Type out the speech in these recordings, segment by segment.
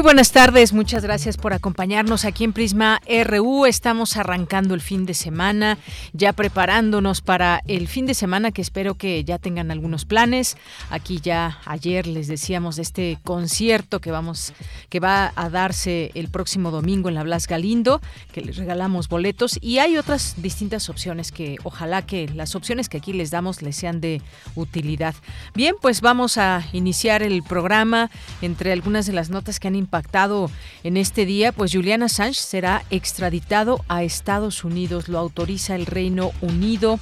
Muy buenas tardes, muchas gracias por acompañarnos aquí en Prisma RU. Estamos arrancando el fin de semana, ya preparándonos para el fin de semana que espero que ya tengan algunos planes. Aquí ya ayer les decíamos de este concierto que vamos que va a darse el próximo domingo en la Blas Galindo, que les regalamos boletos y hay otras distintas opciones que ojalá que las opciones que aquí les damos les sean de utilidad. Bien, pues vamos a iniciar el programa entre algunas de las notas que han impactado en este día, pues Julian Assange será extraditado a Estados Unidos, lo autoriza el Reino Unido.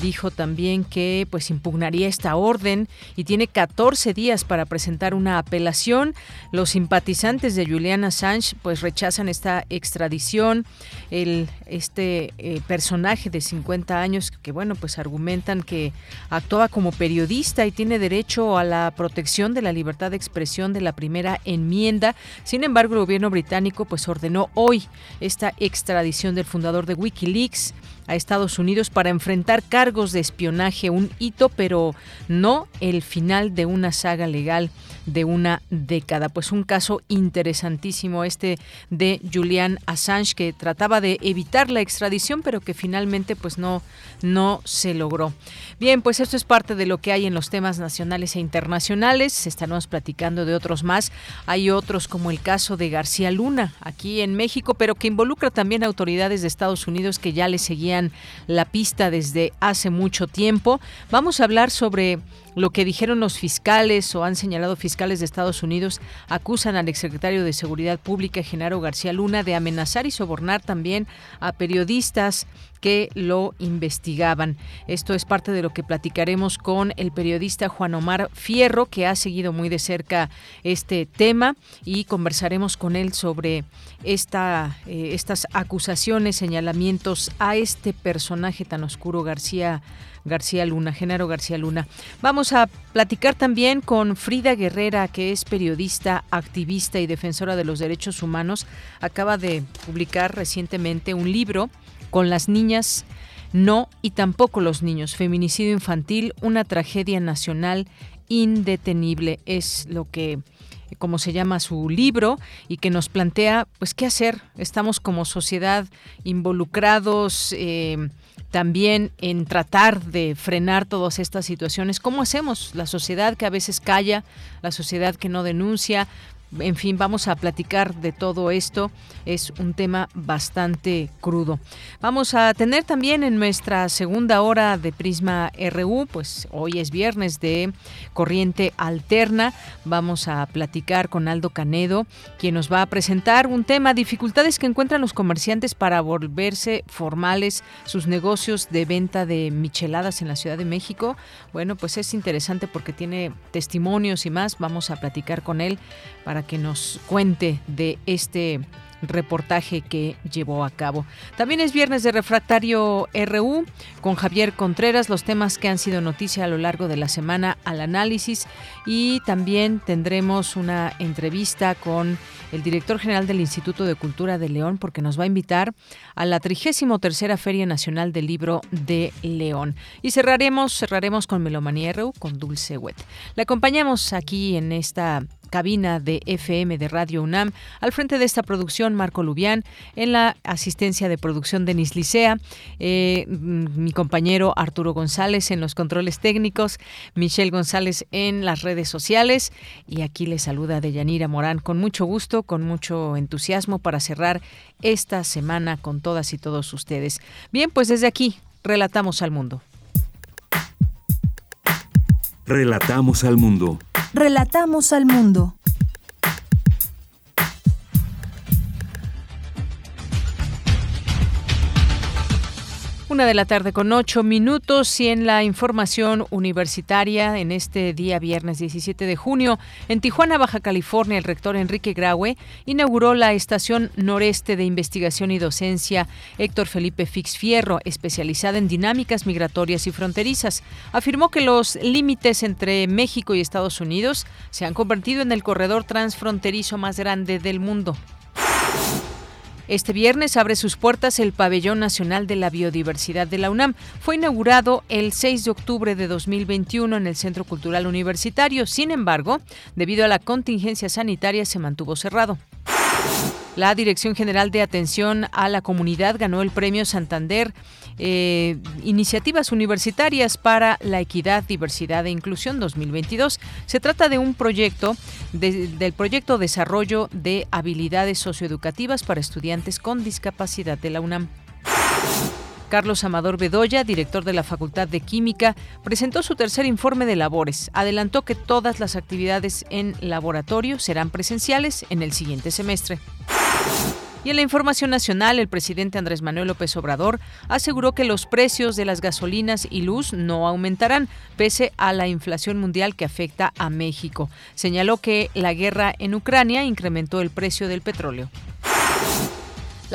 Dijo también que pues impugnaría esta orden y tiene 14 días para presentar una apelación. Los simpatizantes de Julian Assange pues rechazan esta extradición. El, este eh, personaje de 50 años que bueno pues argumentan que actuaba como periodista y tiene derecho a la protección de la libertad de expresión de la primera enmienda sin embargo, el gobierno británico pues ordenó hoy esta extradición del fundador de WikiLeaks a Estados Unidos para enfrentar cargos de espionaje, un hito, pero no el final de una saga legal de una década. Pues un caso interesantísimo este de Julian Assange que trataba de evitar la extradición, pero que finalmente pues no no se logró. Bien, pues esto es parte de lo que hay en los temas nacionales e internacionales. Estaremos platicando de otros más. Hay otros como el caso de García Luna aquí en México, pero que involucra también autoridades de Estados Unidos que ya le seguían la pista desde hace mucho tiempo. Vamos a hablar sobre lo que dijeron los fiscales o han señalado fiscales de Estados Unidos acusan al exsecretario de Seguridad Pública, Genaro García Luna, de amenazar y sobornar también a periodistas que lo investigaban. Esto es parte de lo que platicaremos con el periodista Juan Omar Fierro, que ha seguido muy de cerca este tema y conversaremos con él sobre esta, eh, estas acusaciones, señalamientos a este personaje tan oscuro, García. García Luna, Genaro García Luna. Vamos a platicar también con Frida Guerrera, que es periodista, activista y defensora de los derechos humanos. Acaba de publicar recientemente un libro con las niñas no y tampoco los niños. Feminicidio infantil, una tragedia nacional indetenible es lo que como se llama su libro y que nos plantea pues qué hacer estamos como sociedad involucrados eh, también en tratar de frenar todas estas situaciones. ¿Cómo hacemos? La sociedad que a veces calla, la sociedad que no denuncia, en fin, vamos a platicar de todo esto. Es un tema bastante crudo. Vamos a tener también en nuestra segunda hora de Prisma RU, pues hoy es viernes de Corriente Alterna. Vamos a platicar con Aldo Canedo, quien nos va a presentar un tema, dificultades que encuentran los comerciantes para volverse formales sus negocios de venta de micheladas en la Ciudad de México. Bueno, pues es interesante porque tiene testimonios y más. Vamos a platicar con él para que nos cuente de este reportaje que llevó a cabo. También es viernes de Refractario RU con Javier Contreras, los temas que han sido noticia a lo largo de la semana al análisis y también tendremos una entrevista con el director general del Instituto de Cultura de León porque nos va a invitar a la 33 Feria Nacional del Libro de León. Y cerraremos, cerraremos con Melomanía RU con Dulce Wet. Le acompañamos aquí en esta cabina de FM de Radio UNAM. Al frente de esta producción, Marco Lubián. En la asistencia de producción, Denis Licea. Eh, mi compañero Arturo González en los controles técnicos. Michelle González en las redes sociales. Y aquí le saluda Deyanira Morán con mucho gusto, con mucho entusiasmo para cerrar esta semana con todas y todos ustedes. Bien, pues desde aquí, relatamos al mundo. Relatamos al mundo. Relatamos al mundo. Una de la tarde con ocho minutos y en la información universitaria en este día viernes 17 de junio, en Tijuana, Baja California, el rector Enrique Graue inauguró la estación noreste de investigación y docencia Héctor Felipe Fix Fierro, especializada en dinámicas migratorias y fronterizas. Afirmó que los límites entre México y Estados Unidos se han convertido en el corredor transfronterizo más grande del mundo. Este viernes abre sus puertas el Pabellón Nacional de la Biodiversidad de la UNAM. Fue inaugurado el 6 de octubre de 2021 en el Centro Cultural Universitario. Sin embargo, debido a la contingencia sanitaria, se mantuvo cerrado. La Dirección General de Atención a la Comunidad ganó el Premio Santander eh, Iniciativas Universitarias para la Equidad, Diversidad e Inclusión 2022. Se trata de un proyecto del proyecto Desarrollo de Habilidades Socioeducativas para Estudiantes con Discapacidad de la UNAM. Carlos Amador Bedoya, director de la Facultad de Química, presentó su tercer informe de labores. Adelantó que todas las actividades en laboratorio serán presenciales en el siguiente semestre. Y en la información nacional, el presidente Andrés Manuel López Obrador aseguró que los precios de las gasolinas y luz no aumentarán, pese a la inflación mundial que afecta a México. Señaló que la guerra en Ucrania incrementó el precio del petróleo.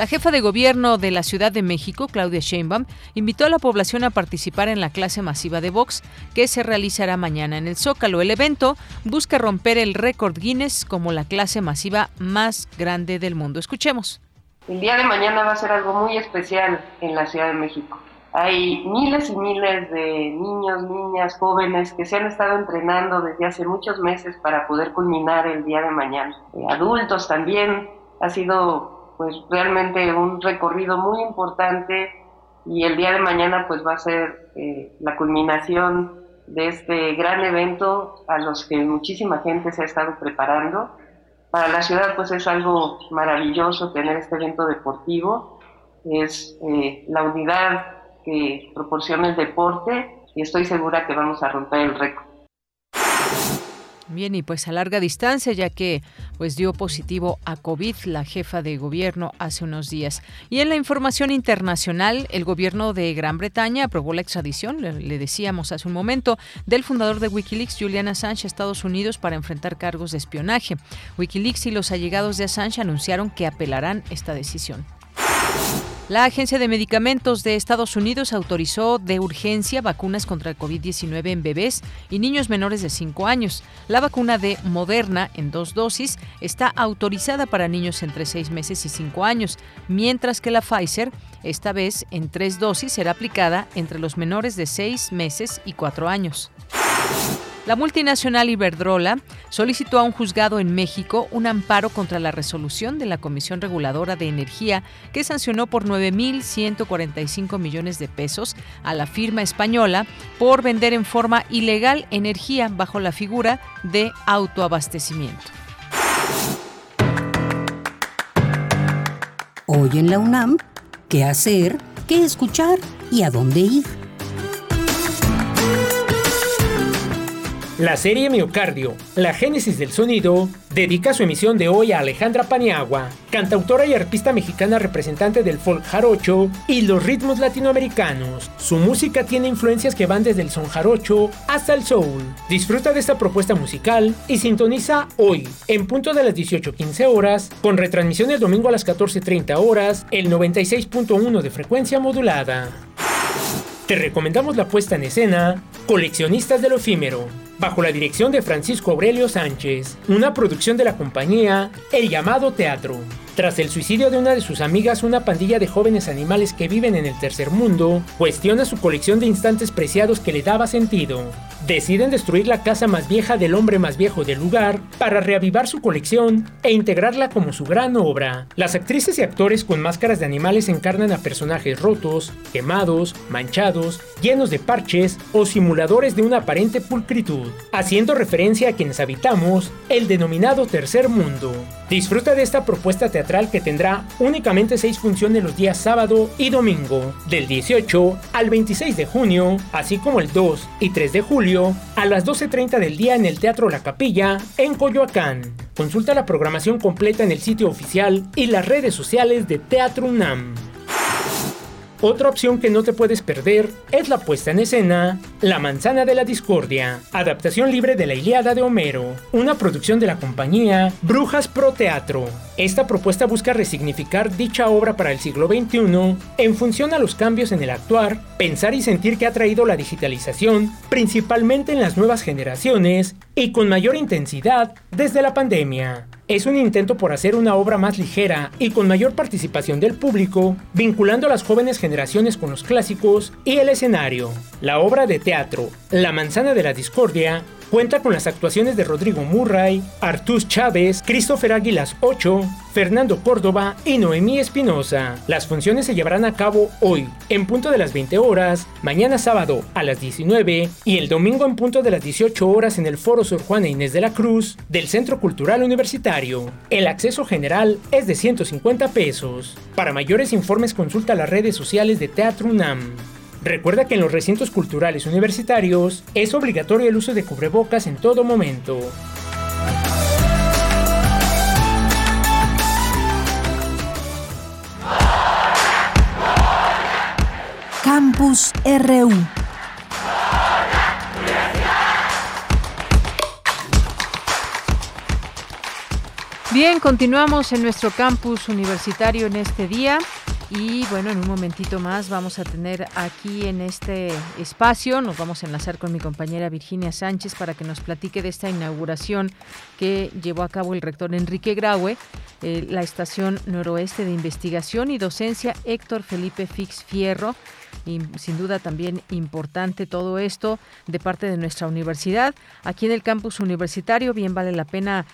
La jefa de gobierno de la Ciudad de México, Claudia Sheinbaum, invitó a la población a participar en la clase masiva de box que se realizará mañana en el Zócalo. El evento busca romper el récord Guinness como la clase masiva más grande del mundo. Escuchemos. El día de mañana va a ser algo muy especial en la Ciudad de México. Hay miles y miles de niños, niñas, jóvenes que se han estado entrenando desde hace muchos meses para poder culminar el día de mañana. Eh, adultos también. Ha sido pues realmente un recorrido muy importante y el día de mañana pues va a ser eh, la culminación de este gran evento a los que muchísima gente se ha estado preparando. Para la ciudad pues es algo maravilloso tener este evento deportivo, es eh, la unidad que proporciona el deporte y estoy segura que vamos a romper el récord. Bien, y pues a larga distancia, ya que pues dio positivo a COVID la jefa de gobierno hace unos días. Y en la información internacional, el gobierno de Gran Bretaña aprobó la extradición, le, decíamos hace un momento, del fundador de Wikileaks, Julian Assange, a Estados Unidos para enfrentar cargos de espionaje. Wikileaks y los allegados de Assange anunciaron que apelarán esta decisión. La Agencia de Medicamentos de Estados Unidos autorizó de urgencia vacunas contra el COVID-19 en bebés y niños menores de 5 años. La vacuna de Moderna en dos dosis está autorizada para niños entre 6 meses y 5 años, mientras que la Pfizer, esta vez en tres dosis, será aplicada entre los menores de 6 meses y 4 años. La multinacional Iberdrola solicitó a un juzgado en México un amparo contra la resolución de la Comisión Reguladora de Energía que sancionó por 9.145 millones de pesos a la firma española por vender en forma ilegal energía bajo la figura de autoabastecimiento. Hoy en la UNAM, ¿qué hacer? ¿Qué escuchar? ¿Y a dónde ir? La serie Miocardio, la génesis del sonido, dedica su emisión de hoy a Alejandra Paniagua, cantautora y artista mexicana representante del folk jarocho y los ritmos latinoamericanos. Su música tiene influencias que van desde el son jarocho hasta el soul. Disfruta de esta propuesta musical y sintoniza hoy, en punto de las 18.15 horas, con retransmisión el domingo a las 14.30 horas, el 96.1 de frecuencia modulada. Te recomendamos la puesta en escena Coleccionistas de lo Efímero, bajo la dirección de Francisco Aurelio Sánchez, una producción de la compañía El Llamado Teatro. Tras el suicidio de una de sus amigas, una pandilla de jóvenes animales que viven en el tercer mundo cuestiona su colección de instantes preciados que le daba sentido. Deciden destruir la casa más vieja del hombre más viejo del lugar para reavivar su colección e integrarla como su gran obra. Las actrices y actores con máscaras de animales encarnan a personajes rotos, quemados, manchados, llenos de parches o simuladores de una aparente pulcritud, haciendo referencia a quienes habitamos el denominado tercer mundo. Disfruta de esta propuesta teatral que tendrá únicamente seis funciones los días sábado y domingo, del 18 al 26 de junio, así como el 2 y 3 de julio A las 12.30 del día en el Teatro La Capilla, en Coyoacán. Consulta la programación completa en el sitio oficial y las redes sociales de Teatro UNAM. Otra opción que no te puedes perder es la puesta en escena La manzana de la discordia, adaptación libre de la Ilíada de Homero, una producción de la compañía Brujas Pro Teatro. Esta propuesta busca resignificar dicha obra para el siglo XXI en función a los cambios en el actuar, pensar y sentir que ha traído la digitalización, principalmente en las nuevas generaciones y con mayor intensidad desde la pandemia. Es un intento por hacer una obra más ligera y con mayor participación del público, vinculando a las jóvenes generaciones con los clásicos y el escenario. La obra de teatro La manzana de la discordia Cuenta con las actuaciones de Rodrigo Murray, Artús Chávez, Christopher Águilas Ocho, Fernando Córdoba y Noemí Espinosa. Las funciones se llevarán a cabo hoy, en punto de las 20 horas, mañana sábado a las 19 y el domingo en punto de las 18 horas en el Foro Sor Juana Inés de la Cruz del Centro Cultural Universitario. El acceso general es de 150 pesos. Para mayores informes consulta las redes sociales de Teatro UNAM. Recuerda que en los recintos culturales universitarios es obligatorio el uso de cubrebocas en todo momento. Campus RU Bien, continuamos en nuestro campus universitario en este día. Y bueno, en un momentito más vamos a tener aquí en este espacio, nos vamos a enlazar con mi compañera Virginia Sánchez para que nos platique de esta inauguración que llevó a cabo el rector Enrique Graue, eh, la estación noroeste de investigación y docencia Héctor Felipe Fix Fierro y sin duda también importante todo esto de parte de nuestra universidad. Aquí en el campus universitario, bien vale la pena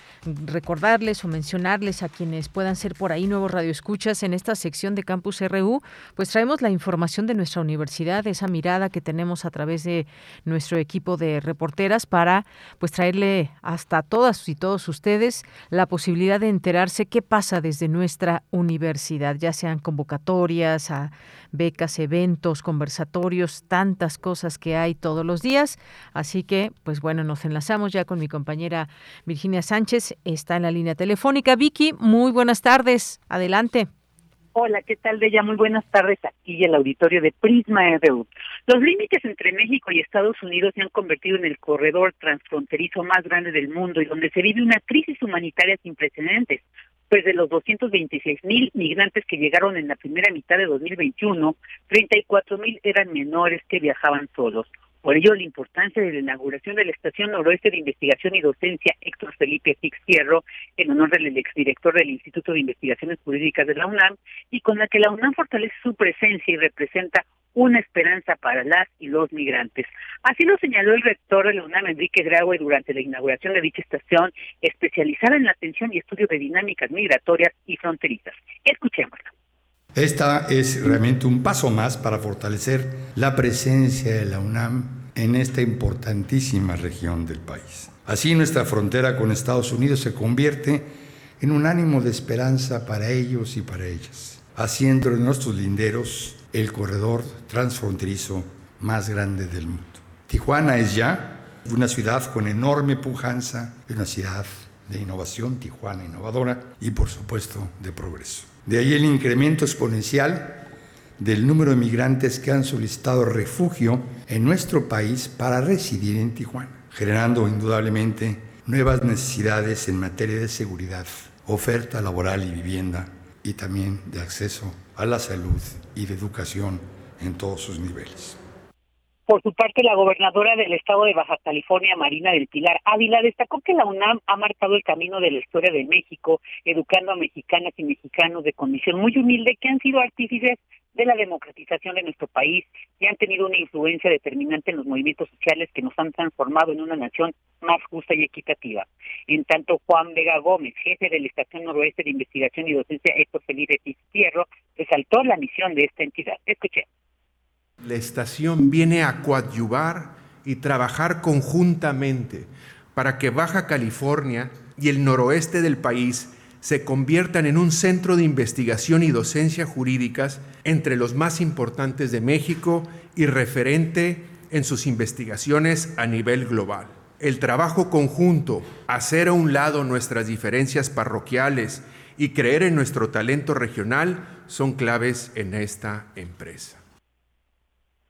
recordarles o mencionarles a quienes puedan ser por ahí nuevos radioescuchas en esta sección de Campus RU, pues traemos la información de nuestra universidad, esa mirada que tenemos a través de nuestro equipo de reporteras para pues traerle hasta todas y todos ustedes la posibilidad de enterarse qué pasa desde nuestra universidad, ya sean convocatorias a becas, eventos, conversatorios, tantas cosas que hay todos los días. Así que, pues bueno, nos enlazamos ya con mi compañera Virginia Sánchez, está en la línea telefónica. Vicky, muy buenas tardes, adelante. Hola, ¿qué tal, Bella? Muy buenas tardes aquí en el auditorio de Prisma RU. Los límites entre México y Estados Unidos se han convertido en el corredor transfronterizo más grande del mundo y donde se vive una crisis humanitaria sin precedentes pues de los 226 mil migrantes que llegaron en la primera mitad de 2021, 34 mil eran menores que viajaban solos. Por ello, la importancia de la inauguración de la Estación Noroeste de Investigación y Docencia Héctor Felipe Fix en honor del exdirector del Instituto de Investigaciones Jurídicas de la UNAM, y con la que la UNAM fortalece su presencia y representa una esperanza para las y los migrantes. Así lo señaló el rector de la UNAM, Enrique Graue, durante la inauguración de dicha estación, especializada en la atención y estudio de dinámicas migratorias y fronterizas. Escuchémoslo. Esta es realmente un paso más para fortalecer la presencia de la UNAM en esta importantísima región del país. Así nuestra frontera con Estados Unidos se convierte en un ánimo de esperanza para ellos y para ellas, haciendo de nuestros linderos el corredor transfronterizo más grande del mundo. Tijuana es ya una ciudad con enorme pujanza, una ciudad de innovación, Tijuana innovadora y por supuesto de progreso. De ahí el incremento exponencial del número de migrantes que han solicitado refugio en nuestro país para residir en Tijuana, generando indudablemente nuevas necesidades en materia de seguridad, oferta laboral y vivienda y también de acceso a la salud y de educación en todos sus niveles. Por su parte, la gobernadora del estado de Baja California, Marina del Pilar Ávila, destacó que la UNAM ha marcado el camino de la historia de México, educando a mexicanas y mexicanos de condición muy humilde que han sido artífices de la democratización de nuestro país y han tenido una influencia determinante en los movimientos sociales que nos han transformado en una nación más justa y equitativa. En tanto, Juan Vega Gómez, jefe de la Estación Noroeste de Investigación y Docencia Héctor Felipe Fierro, resaltó la misión de esta entidad. Escuché. La estación viene a coadyuvar y trabajar conjuntamente para que Baja California y el noroeste del país se conviertan en un centro de investigación y docencia jurídicas entre los más importantes de México y referente en sus investigaciones a nivel global. El trabajo conjunto, hacer a un lado nuestras diferencias parroquiales y creer en nuestro talento regional son claves en esta empresa.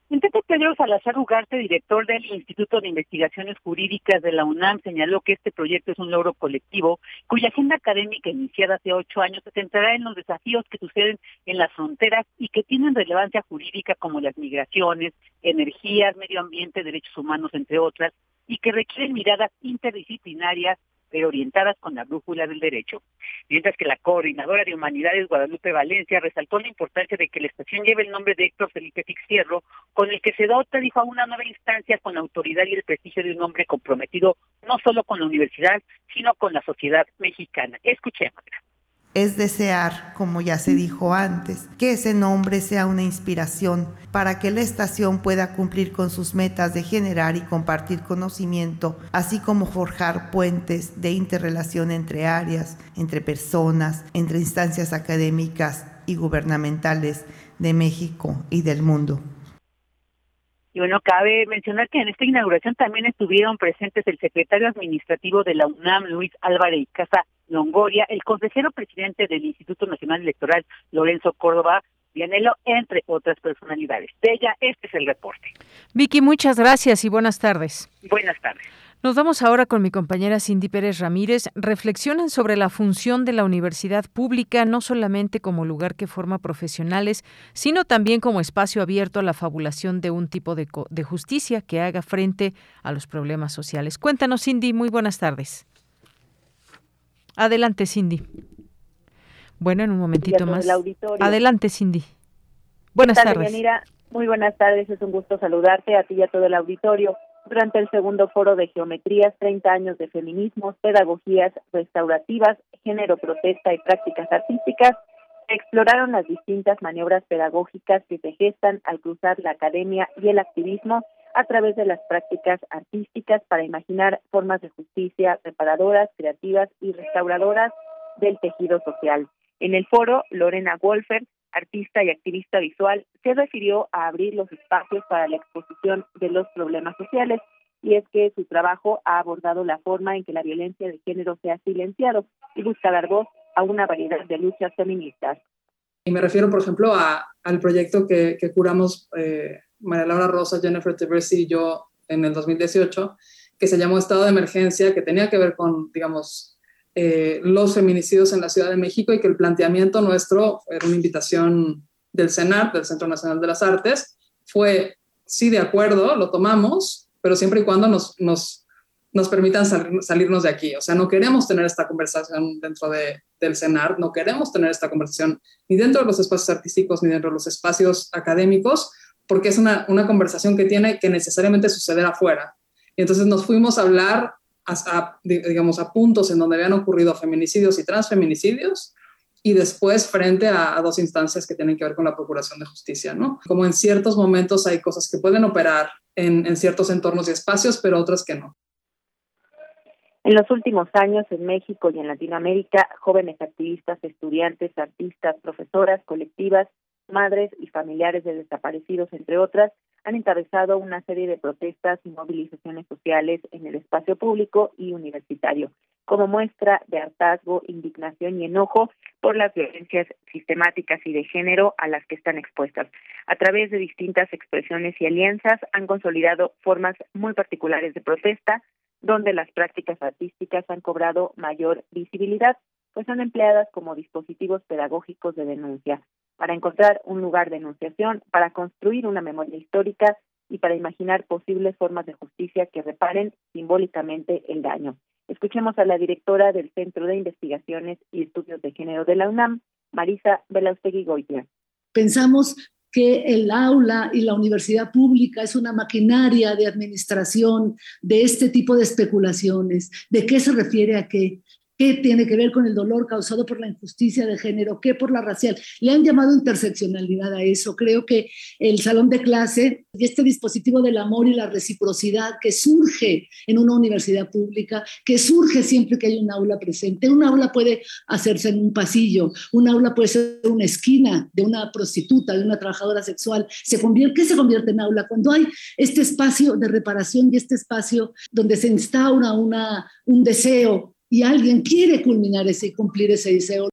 En tanto, Pedro Salazar Ugarte, director del Instituto de Investigaciones Jurídicas de la UNAM, señaló que este proyecto es un logro colectivo cuya agenda académica iniciada hace ocho años se centrará en los desafíos que suceden en las fronteras y que tienen relevancia jurídica como las migraciones, energías, medio ambiente, derechos humanos, entre otras, y que requieren miradas interdisciplinarias pero orientadas con la brújula del derecho. Mientras que la coordinadora de Humanidades Guadalupe Valencia resaltó la importancia de que la estación lleve el nombre de Héctor Felipe Fixierro, con el que se dota, dijo, a una nueva instancia con la autoridad y el prestigio de un hombre comprometido no solo con la universidad, sino con la sociedad mexicana. Escuchémosla es desear, como ya se dijo antes, que ese nombre sea una inspiración para que la estación pueda cumplir con sus metas de generar y compartir conocimiento, así como forjar puentes de interrelación entre áreas, entre personas, entre instancias académicas y gubernamentales de México y del mundo. Y bueno, cabe mencionar que en esta inauguración también estuvieron presentes el secretario administrativo de la UNAM, Luis Álvarez Casa Longoria, el consejero presidente del Instituto Nacional Electoral, Lorenzo Córdoba, Vianelo, entre otras personalidades. De ella, este es el reporte. Vicky, muchas gracias y buenas tardes. Buenas tardes. Nos vamos ahora con mi compañera Cindy Pérez Ramírez. Reflexionan sobre la función de la universidad pública no solamente como lugar que forma profesionales, sino también como espacio abierto a la fabulación de un tipo de, de justicia que haga frente a los problemas sociales. Cuéntanos, Cindy. Muy buenas tardes. Adelante, Cindy. Bueno, en un momentito más. Adelante, Cindy. Buenas tardes. Muy buenas tardes, es un gusto saludarte a ti y a todo el auditorio durante el segundo foro de Geometrías, 30 años de feminismo, pedagogías restaurativas, género, protesta y prácticas artísticas, exploraron las distintas maniobras pedagógicas que se gestan al cruzar la academia y el activismo a través de las prácticas artísticas para imaginar formas de justicia reparadoras, creativas y restauradoras del tejido social. En el foro, Lorena Wolfer artista y activista visual, se refirió a abrir los espacios para la exposición de los problemas sociales y es que su trabajo ha abordado la forma en que la violencia de género se ha silenciado y busca dar voz a una variedad de luchas feministas. Y me refiero, por ejemplo, a, al proyecto que, que curamos eh, María Laura Rosa, Jennifer Teversi y yo en el 2018, que se llamó Estado de Emergencia, que tenía que ver con, digamos, eh, los feminicidios en la Ciudad de México y que el planteamiento nuestro era una invitación del CENAR, del Centro Nacional de las Artes, fue, sí, de acuerdo, lo tomamos, pero siempre y cuando nos, nos, nos permitan salirnos de aquí. O sea, no queremos tener esta conversación dentro de, del CENAR, no queremos tener esta conversación ni dentro de los espacios artísticos ni dentro de los espacios académicos, porque es una, una conversación que tiene que necesariamente suceder afuera. Y entonces nos fuimos a hablar a, digamos, a puntos en donde habían ocurrido feminicidios y transfeminicidios y después frente a, dos instancias que tienen que ver con la procuración de justicia, ¿no? Como en ciertos momentos hay cosas que pueden operar en, en ciertos entornos y espacios, pero otras que no. En los últimos años, en México y en Latinoamérica, jóvenes activistas, estudiantes, artistas, profesoras, colectivas, madres y familiares de desaparecidos, entre otras, han encabezado una serie de protestas y movilizaciones sociales en el espacio público y universitario, como muestra de hartazgo, indignación y enojo por las violencias sistemáticas y de género a las que están expuestas. A través de distintas expresiones y alianzas han consolidado formas muy particulares de protesta, donde las prácticas artísticas han cobrado mayor visibilidad, pues son empleadas como dispositivos pedagógicos de denuncia para encontrar un lugar de enunciación, para construir una memoria histórica y para imaginar posibles formas de justicia que reparen simbólicamente el daño. Escuchemos a la directora del Centro de Investigaciones y Estudios de Género de la UNAM, Marisa Belaustegui Goya. Pensamos que el aula y la universidad pública es una maquinaria de administración de este tipo de especulaciones. ¿De qué se refiere a qué? Qué tiene que ver con el dolor causado por la injusticia de género, qué por la racial. Le han llamado interseccionalidad a eso. Creo que el salón de clase y este dispositivo del amor y la reciprocidad que surge en una universidad pública, que surge siempre que hay un aula presente. Un aula puede hacerse en un pasillo, un aula puede ser una esquina de una prostituta, de una trabajadora sexual. Se convierte, ¿Qué se convierte en aula? Cuando hay este espacio de reparación y este espacio donde se instaura una, un deseo y alguien quiere culminar ese y cumplir ese deseo.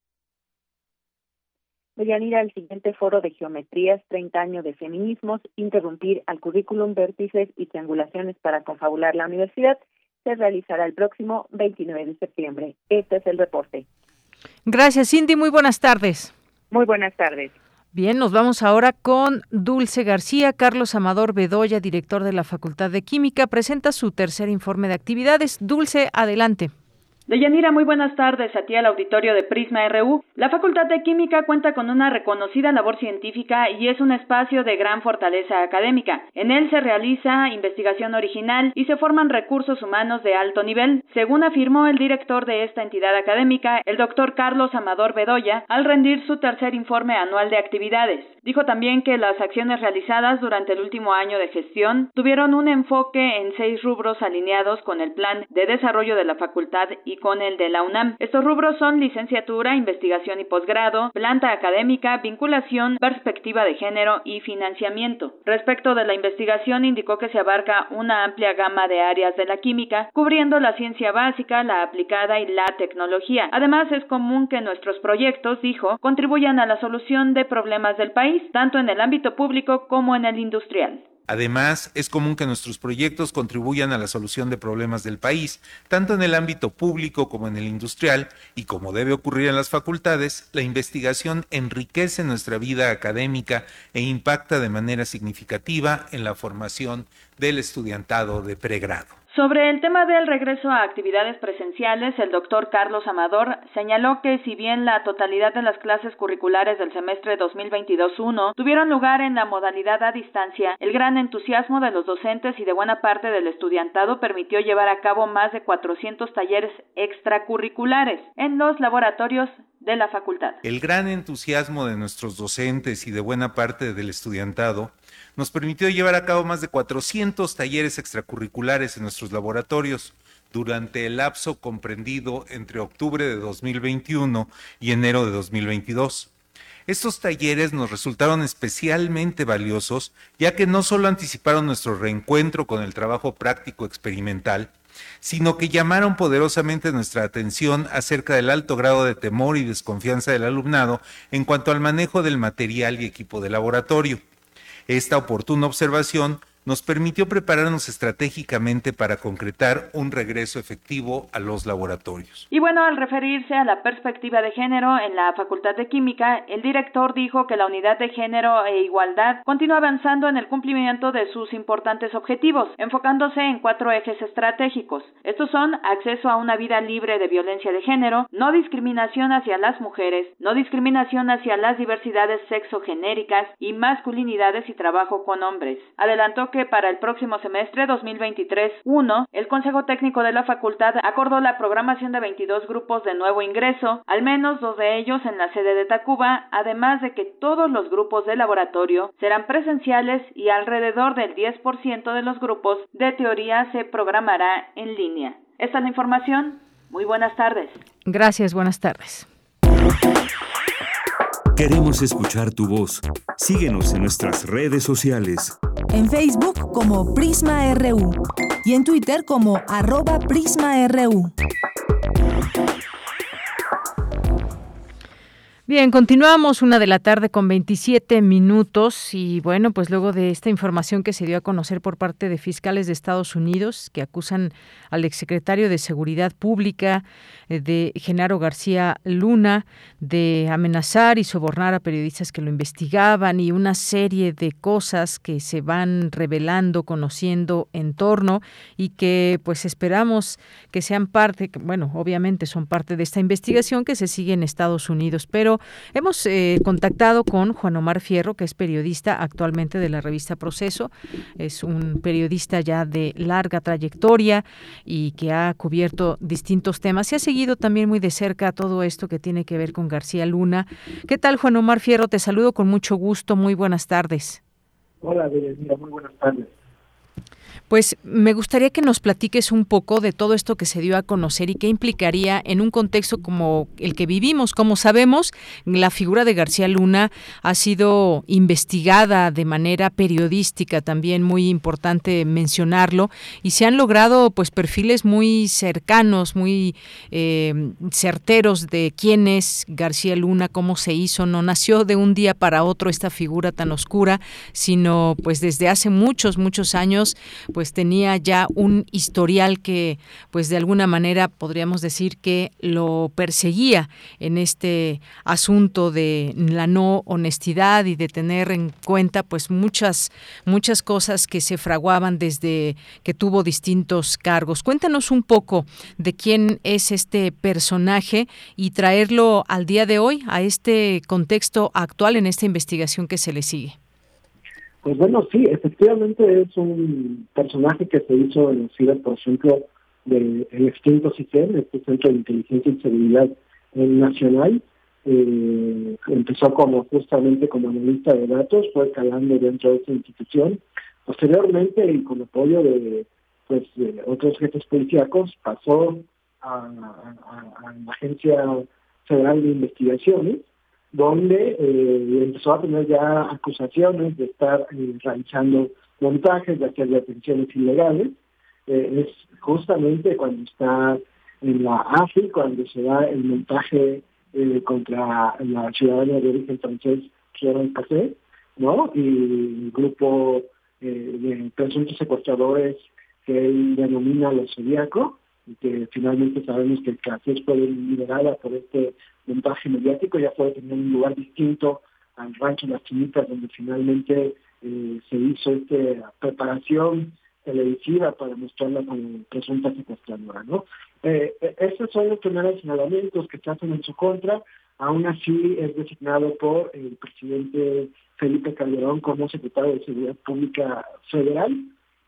ir al siguiente foro de geometrías, 30 años de feminismos, interrumpir al currículum, vértices y triangulaciones para confabular la universidad, se realizará el próximo 29 de septiembre. Este es el reporte. Gracias, Cindy. Muy buenas tardes. Muy buenas tardes. Bien, nos vamos ahora con Dulce García. Carlos Amador Bedoya, director de la Facultad de Química, presenta su tercer informe de actividades. Dulce, adelante. Deyanira, muy buenas tardes a ti al auditorio de Prisma RU. La Facultad de Química cuenta con una reconocida labor científica y es un espacio de gran fortaleza académica. En él se realiza investigación original y se forman recursos humanos de alto nivel, según afirmó el director de esta entidad académica, el doctor Carlos Amador Bedoya, al rendir su tercer informe anual de actividades. Dijo también que las acciones realizadas durante el último año de gestión tuvieron un enfoque en seis rubros alineados con el plan de desarrollo de la facultad y con el de la UNAM. Estos rubros son licenciatura, investigación y posgrado, planta académica, vinculación, perspectiva de género y financiamiento. Respecto de la investigación, indicó que se abarca una amplia gama de áreas de la química, cubriendo la ciencia básica, la aplicada y la tecnología. Además, es común que nuestros proyectos, dijo, contribuyan a la solución de problemas del país, tanto en el ámbito público como en el industrial. Además, es común que nuestros proyectos contribuyan a la solución de problemas del país, tanto en el ámbito público como en el industrial, y como debe ocurrir en las facultades, la investigación enriquece nuestra vida académica e impacta de manera significativa en la formación del estudiantado de pregrado. Sobre el tema del regreso a actividades presenciales, el doctor Carlos Amador señaló que si bien la totalidad de las clases curriculares del semestre 2022-1 tuvieron lugar en la modalidad a distancia, el gran entusiasmo de los docentes y de buena parte del estudiantado permitió llevar a cabo más de 400 talleres extracurriculares en los laboratorios de la facultad. El gran entusiasmo de nuestros docentes y de buena parte del estudiantado nos permitió llevar a cabo más de 400 talleres extracurriculares en nuestros laboratorios durante el lapso comprendido entre octubre de 2021 y enero de 2022. Estos talleres nos resultaron especialmente valiosos ya que no solo anticiparon nuestro reencuentro con el trabajo práctico experimental, sino que llamaron poderosamente nuestra atención acerca del alto grado de temor y desconfianza del alumnado en cuanto al manejo del material y equipo de laboratorio. Esta oportuna observación nos permitió prepararnos estratégicamente para concretar un regreso efectivo a los laboratorios. Y bueno, al referirse a la perspectiva de género en la Facultad de Química, el director dijo que la unidad de género e igualdad continúa avanzando en el cumplimiento de sus importantes objetivos, enfocándose en cuatro ejes estratégicos. Estos son acceso a una vida libre de violencia de género, no discriminación hacia las mujeres, no discriminación hacia las diversidades sexogenéricas y masculinidades y trabajo con hombres. Adelantó que para el próximo semestre 2023-1, el Consejo Técnico de la Facultad acordó la programación de 22 grupos de nuevo ingreso, al menos dos de ellos en la sede de Tacuba, además de que todos los grupos de laboratorio serán presenciales y alrededor del 10% de los grupos de teoría se programará en línea. Esta es la información. Muy buenas tardes. Gracias, buenas tardes. Queremos escuchar tu voz. Síguenos en nuestras redes sociales. En Facebook como Prisma RU y en Twitter como arroba PrismaRU. Bien, continuamos una de la tarde con 27 minutos y bueno, pues luego de esta información que se dio a conocer por parte de fiscales de Estados Unidos que acusan al exsecretario de Seguridad Pública eh, de Genaro García Luna de amenazar y sobornar a periodistas que lo investigaban y una serie de cosas que se van revelando, conociendo en torno y que pues esperamos que sean parte, bueno, obviamente son parte de esta investigación que se sigue en Estados Unidos, pero hemos eh, contactado con Juan Omar Fierro, que es periodista actualmente de la revista Proceso. Es un periodista ya de larga trayectoria y que ha cubierto distintos temas y ha seguido también muy de cerca todo esto que tiene que ver con García Luna. ¿Qué tal, Juan Omar Fierro? Te saludo con mucho gusto. Muy buenas tardes. Hola, muy buenas tardes. Pues me gustaría que nos platiques un poco de todo esto que se dio a conocer y qué implicaría en un contexto como el que vivimos. Como sabemos, la figura de García Luna ha sido investigada de manera periodística, también muy importante mencionarlo, y se han logrado pues perfiles muy cercanos, muy eh, certeros de quién es García Luna, cómo se hizo. No nació de un día para otro esta figura tan oscura, sino pues desde hace muchos, muchos años, pues tenía ya un historial que pues de alguna manera podríamos decir que lo perseguía en este asunto de la no honestidad y de tener en cuenta pues muchas muchas cosas que se fraguaban desde que tuvo distintos cargos. Cuéntanos un poco de quién es este personaje y traerlo al día de hoy a este contexto actual en esta investigación que se le sigue. Pues bueno, sí, efectivamente es un personaje que se hizo en ciudad, por ejemplo, del extinto CICEN, este Centro de Inteligencia y Seguridad Nacional. Eh, empezó como justamente como analista de datos, fue calando dentro de esa institución. Posteriormente, y con apoyo de pues otros jefes policíacos, pasó a la Agencia Federal de Investigaciones donde eh, empezó a tener ya acusaciones de estar eh, realizando montajes, de hacer detenciones ilegales. Eh, es justamente cuando está en la AFI, cuando se da el montaje contra la ciudadana de origen francés, Florence Cassé, ¿no? Y el grupo de presuntos secuestradores que él denomina los zodiaco, que finalmente sabemos que el Cassés fue liberada por este montaje mediático, ya fue tener un lugar distinto al rancho Las Chinitas, donde finalmente eh, se hizo esta preparación televisiva para mostrarla como presunta secuestradora. ¿no? Eh, eh, estos son los primeros señalamientos que se hacen en su contra, aún así es designado por el presidente Felipe Calderón como secretario de Seguridad Pública Federal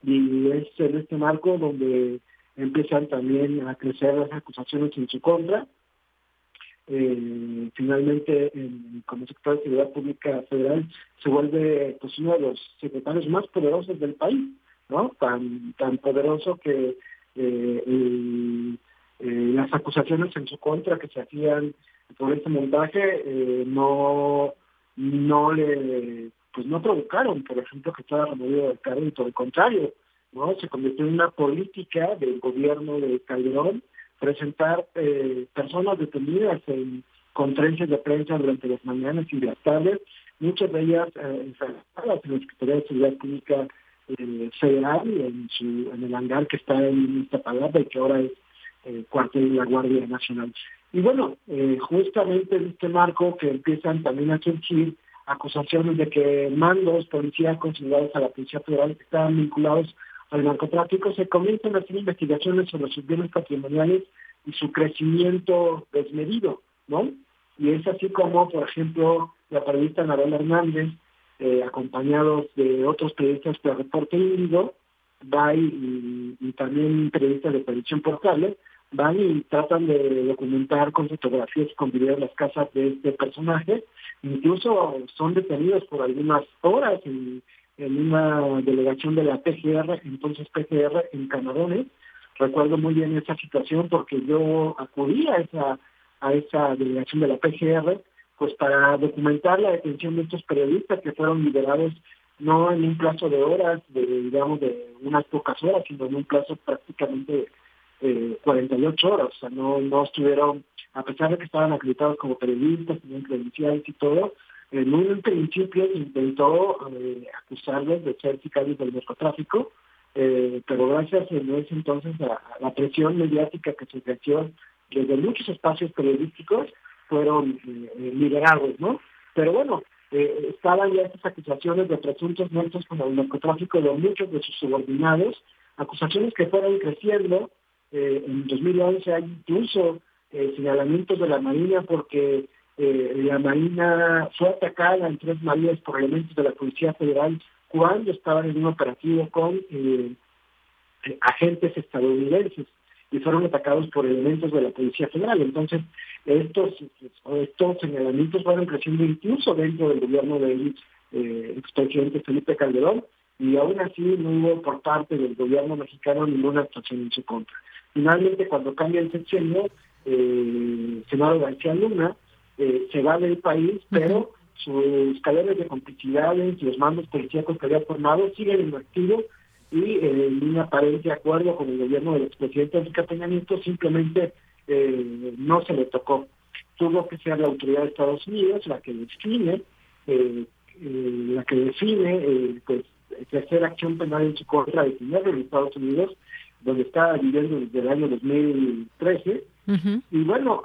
y es en este marco donde empiezan también a crecer las acusaciones en su contra. Eh, finalmente, como secretario de Seguridad Pública Federal, se vuelve pues, uno de los secretarios más poderosos del país, ¿no? Tan, tan poderoso que eh, eh, las acusaciones en su contra que se hacían por este montaje no, no le pues no provocaron, por ejemplo, que estaba removido del cargo y todo el contrario, ¿no? Se convirtió en una política del gobierno de Calderón presentar eh, personas detenidas en conferencias de prensa durante las mañanas y las tardes, muchas de ellas eh, en la Secretaría de Seguridad Pública eh, Federal, en, su, en el hangar que está en esta palabra y que ahora es eh, cuartel de la Guardia Nacional. Y bueno, eh, justamente en este marco que empiezan también a surgir acusaciones de que mandos policías considerados a la Policía Federal estaban vinculados al narcotráfico, se comienzan a hacer investigaciones sobre sus bienes patrimoniales y su crecimiento desmedido, ¿no? Y es así como, por ejemplo, la periodista Anabel Hernández, eh, acompañados de otros periodistas de Reporte Índigo, va y, también periodistas de Predicción Portable, van y tratan de documentar con fotografías y con videos las casas de este personaje, incluso son detenidos por algunas horas y en una delegación de la PGR, entonces PGR en Camarones. Recuerdo muy bien esa situación porque yo acudí a esa, a esa delegación de la PGR pues para documentar la detención de estos periodistas que fueron liberados no en un plazo de horas, de, digamos de unas pocas horas, sino en un plazo prácticamente eh, 48 horas. O sea, no, no estuvieron, a pesar de que estaban acreditados como periodistas, tenían credenciales y todo, en un principio intentó eh, acusarlos de ser sicarios del narcotráfico, eh, pero gracias en ese entonces a, la presión mediática que se ejerció desde muchos espacios periodísticos, fueron eh, liberados, ¿no? Pero bueno, estaban ya estas acusaciones de presuntos muertos con el narcotráfico de muchos de sus subordinados, acusaciones que fueron creciendo. en 2011 hay incluso señalamientos de la Marina porque eh, la Marina fue atacada en Tres Marías por elementos de la Policía Federal cuando estaban en un operativo con eh, agentes estadounidenses y fueron atacados por elementos de la Policía Federal. Entonces, estos, estos señalamientos fueron creciendo incluso dentro del gobierno del eh, expresidente Felipe Calderón y aún así no hubo por parte del gobierno mexicano ninguna actuación en su contra. Finalmente, cuando cambia el sexenio, eh, Senado García Luna eh, se va del país, pero sus cadenas de complicidades los mandos policíacos que había formado siguen en activo y eh, en un aparente acuerdo con el gobierno del expresidente Enrique Peña Nieto simplemente eh, no se le tocó. Tuvo que ser la autoridad de Estados Unidos la que define, eh, la que define pues ejercer acción penal en su contra de en Estados Unidos, donde está viviendo desde el año 2013. Y bueno,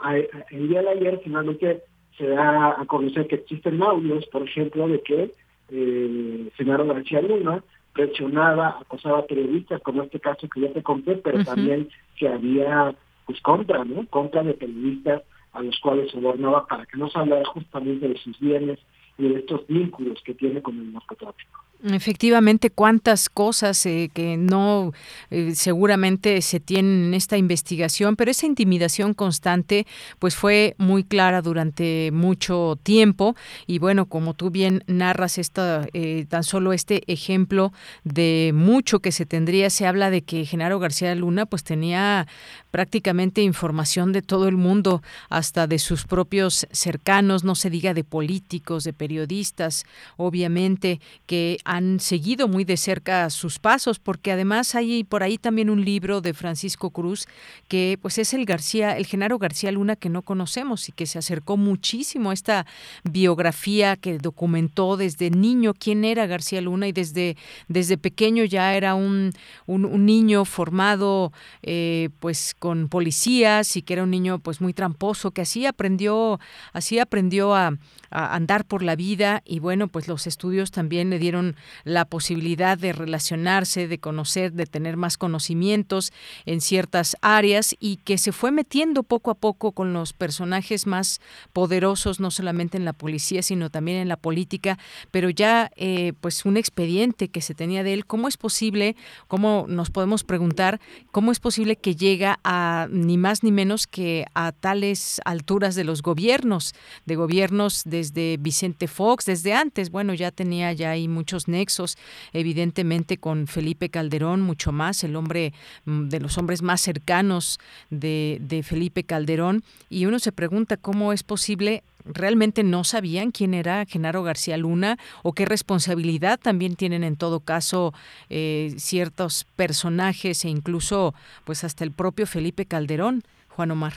el día de ayer finalmente se da a conocer que existen audios, por ejemplo, de que eh, Senado García Luna presionaba, acosaba a periodistas, como este caso que ya te conté, pero también que había pues compra, ¿no? Compra de periodistas a los cuales sobornaba para que no se hablara justamente de sus bienes y de estos vínculos que tiene con el narcotráfico. Efectivamente, cuántas cosas eh, que no eh, seguramente se tienen en esta investigación, pero esa intimidación constante pues fue muy clara durante mucho tiempo. Y bueno, como tú bien narras esta, eh, tan solo este ejemplo de mucho que se tendría, se habla de que Genaro García Luna pues tenía prácticamente información de todo el mundo, hasta de sus propios cercanos, no se diga de políticos, de periodistas, obviamente que han seguido muy de cerca sus pasos, porque además hay por ahí también un libro de Francisco Cruz que pues es el García, el Genaro García Luna que no conocemos y que se acercó muchísimo a esta biografía que documentó desde niño quién era García Luna y desde, desde pequeño ya era un, un, niño formado eh, pues con policías y que era un niño pues muy tramposo, que así aprendió, así aprendió a, a andar por la vida y bueno pues los estudios también le dieron la posibilidad de relacionarse, de conocer, de tener más conocimientos en ciertas áreas y que se fue metiendo poco a poco con los personajes más poderosos, no solamente en la policía, sino también en la política, pero ya eh, pues un expediente que se tenía de él, ¿cómo es posible, cómo nos podemos preguntar, cómo es posible que llega a ni más ni menos que a tales alturas de los gobiernos, de gobiernos desde Vicente Fox, desde antes, bueno, ya tenía ya ahí muchos nexos, evidentemente con Felipe Calderón, mucho más, el hombre mm, de los hombres más cercanos de, Felipe Calderón, y uno se pregunta cómo es posible realmente no sabían quién era Genaro García Luna o qué responsabilidad también tienen en todo caso eh, ciertos personajes e incluso pues hasta el propio Felipe Calderón, Juan Omar.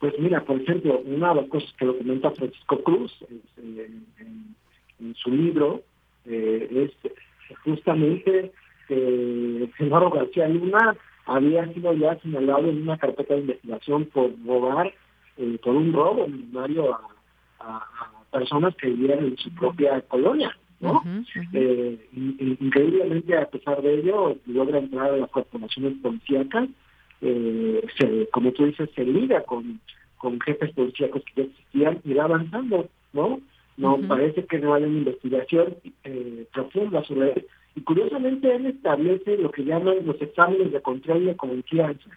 Pues mira, por ejemplo, una de las cosas que lo Francisco Cruz en su libro eh, es justamente eh, Genaro García Luna había sido ya señalado en una carpeta de investigación por robar, eh, por un robo millonario a, personas que vivían en su propia colonia. ¿no? Eh, increíblemente, a pesar de ello, logra entrar a las corporaciones policíacas, se, como tú dices, se liga con, con jefes policíacos que ya existían y va avanzando, ¿no? No parece que no hay una investigación eh, profunda sobre él. Y curiosamente él establece lo que llaman los exámenes de control de confianza,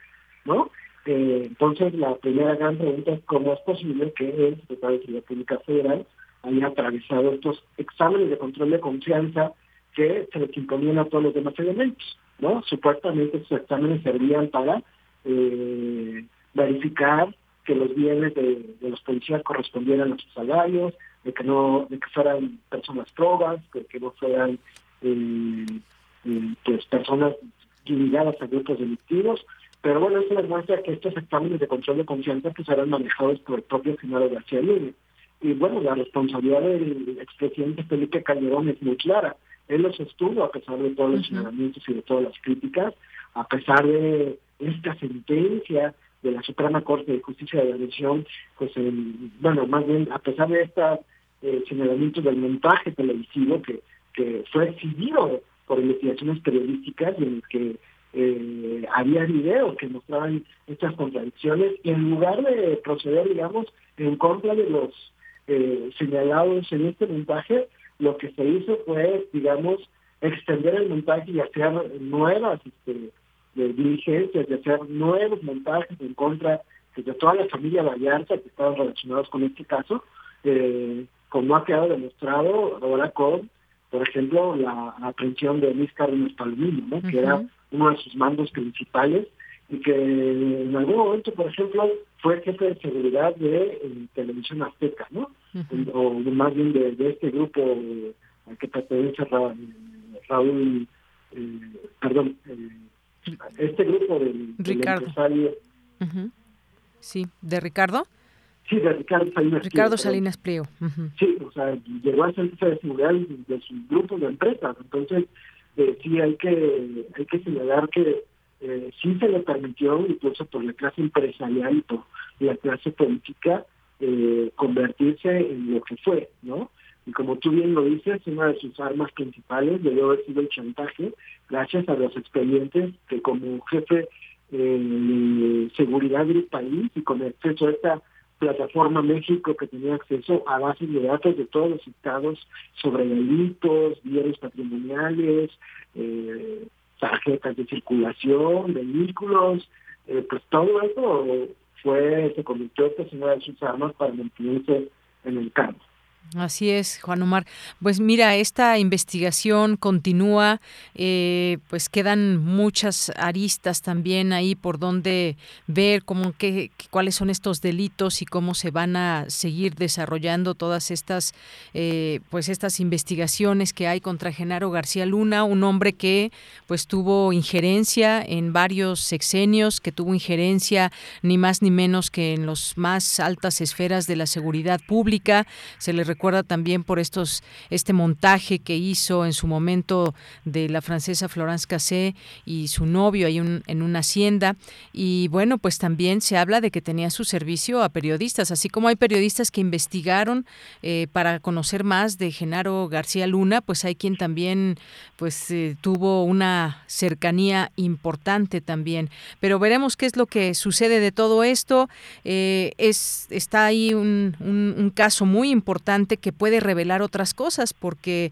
¿no? Eh, entonces la primera gran pregunta es cómo es posible que él, secretario de Seguridad Pública Federal, haya atravesado estos exámenes de control de confianza que se les imponían a todos los demás elementos, ¿no? Supuestamente estos exámenes servían para eh, verificar que los bienes de, de, los policías correspondieran a sus salarios, de que no de que fueran personas probas, de que no fueran eh, eh, pues personas ligadas a grupos delictivos, pero bueno, eso demuestra que estos exámenes de control de confianza pues serán manejados por el propio senador García Luna. Y bueno, la responsabilidad del expresidente Felipe Calderón es muy clara. Él los estuvo a pesar de todos los señalamientos y de todas las críticas, a pesar de esta sentencia de la Suprema Corte de Justicia de la Nación, pues bueno, más bien a pesar de esta eh, señalamiento del montaje televisivo que, fue exhibido por investigaciones periodísticas en el que eh, había videos que mostraban estas contradicciones en lugar de proceder, digamos, en contra de los eh, señalados en este montaje, lo que se hizo fue, digamos, extender el montaje y hacer nuevas este, diligencias, de hacer nuevos montajes en contra de toda la familia Vallarta que estaban relacionados con este caso, eh, como ha quedado demostrado ahora con, por ejemplo, la aprehensión de Luis Cárdenas Palomino, que era uno de sus mandos principales y que en algún momento, por ejemplo, fue jefe de seguridad de eh, Televisión Azteca, ¿no? O más bien de, este grupo al que pertenece Raúl, eh, perdón, eh, este grupo del, Ricardo. empresario. Sí, ¿de Ricardo? Sí, de Ricardo Salinas Ricardo Salinas Pliego. Sí, o sea, llegó a ser de seguridad de su grupo de empresas, entonces eh, sí hay que hay que señalar que eh, sí se le permitió, incluso por la clase empresarial y por la clase política, eh, convertirse en lo que fue, ¿no? Y como tú bien lo dices, una de sus armas principales debió haber sido el chantaje, gracias a los expedientes que como jefe de seguridad del país y con acceso a esta plataforma México que tenía acceso a bases de datos de todos los estados sobre delitos, bienes patrimoniales, eh, tarjetas de circulación, vehículos, eh, pues todo eso fue, se convirtió en una de sus armas para mantenerse en el campo. Así es, Juan Omar. Pues mira, esta investigación continúa, eh, pues quedan muchas aristas también ahí por donde ver cómo qué, cuáles son estos delitos y cómo se van a seguir desarrollando todas estas, eh, pues estas investigaciones que hay contra Genaro García Luna, un hombre que pues tuvo injerencia en varios sexenios, que tuvo injerencia ni más ni menos que en los más altas esferas de la seguridad pública. Se le recuerda también por estos este montaje que hizo en su momento de la francesa Florence Cassé y su novio ahí en una hacienda y bueno, pues también se habla de que tenía su servicio a periodistas, así como hay periodistas que investigaron eh, para conocer más de Genaro García Luna, pues hay quien también pues eh, tuvo una cercanía importante también. Pero veremos qué es lo que sucede de todo esto. Eh, es está ahí un, un caso muy importante que puede revelar otras cosas, porque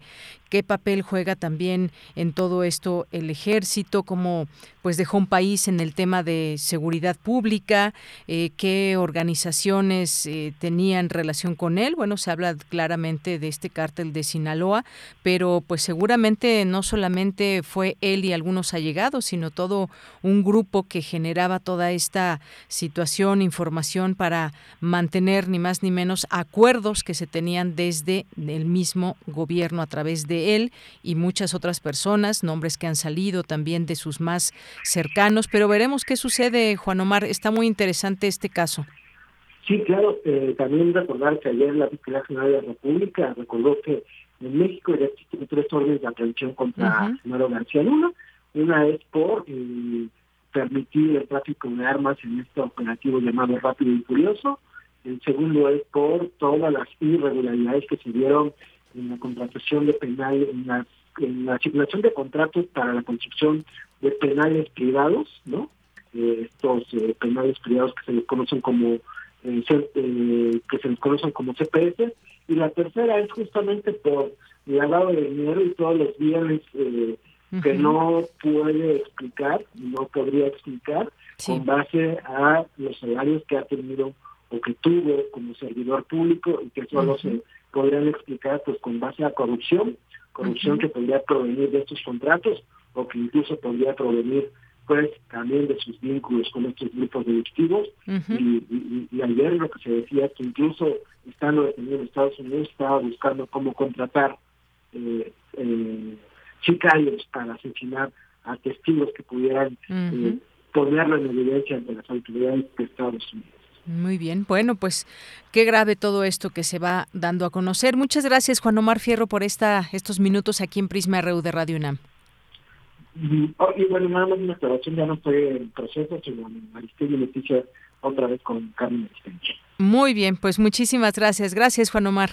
qué papel juega también en todo esto el ejército, cómo pues dejó un país en el tema de seguridad pública, eh, qué organizaciones eh, tenían relación con él. Bueno, se habla claramente de este cártel de Sinaloa, pero pues seguramente no solamente fue él y algunos allegados, sino todo un grupo que generaba toda esta situación, información para mantener ni más ni menos acuerdos que se tenían desde el mismo gobierno a través de él y muchas otras personas, nombres que han salido también de sus más cercanos, pero veremos qué sucede, Juan Omar. Está muy interesante este caso. Sí, claro. Eh, también recordar que ayer la Fiscalía General de la República recordó que en México ya existen tres órdenes de aprehensión contra uh García Luna. Una es por eh, permitir el tráfico de armas en este operativo llamado Rápido y Furioso. El segundo es por todas las irregularidades que se dieron en la contratación de penales, en la, en la circulación de contratos para la construcción de penales privados, ¿no? Eh, estos eh, penales privados que se les conocen como eh, que se les conocen como CPS y la tercera es justamente por lavado de dinero y todos los bienes que no puede explicar, no podría explicar con base a los salarios que ha tenido o que tuvo como servidor público y que solo se podrían explicar pues con base a corrupción, corrupción que podría provenir de estos contratos o que incluso podría provenir pues también de sus vínculos con estos grupos delictivos. Y, ayer lo que se decía es que incluso estando detenido en Estados Unidos estaba buscando cómo contratar eh, eh, sicarios para asesinar a testigos que pudieran eh, ponerlo en evidencia ante las autoridades de Estados Unidos. Muy bien, bueno, pues qué grave todo esto que se va dando a conocer. Muchas gracias, Juan Omar Fierro, por esta estos minutos aquí en Prisma RU de Radio UNAM. Oh, y bueno, nada más una aclaración, ya no estoy en proceso, sino en Aristegui Leticia otra vez con Carmen Muy bien, pues muchísimas gracias. Gracias, Juan Omar.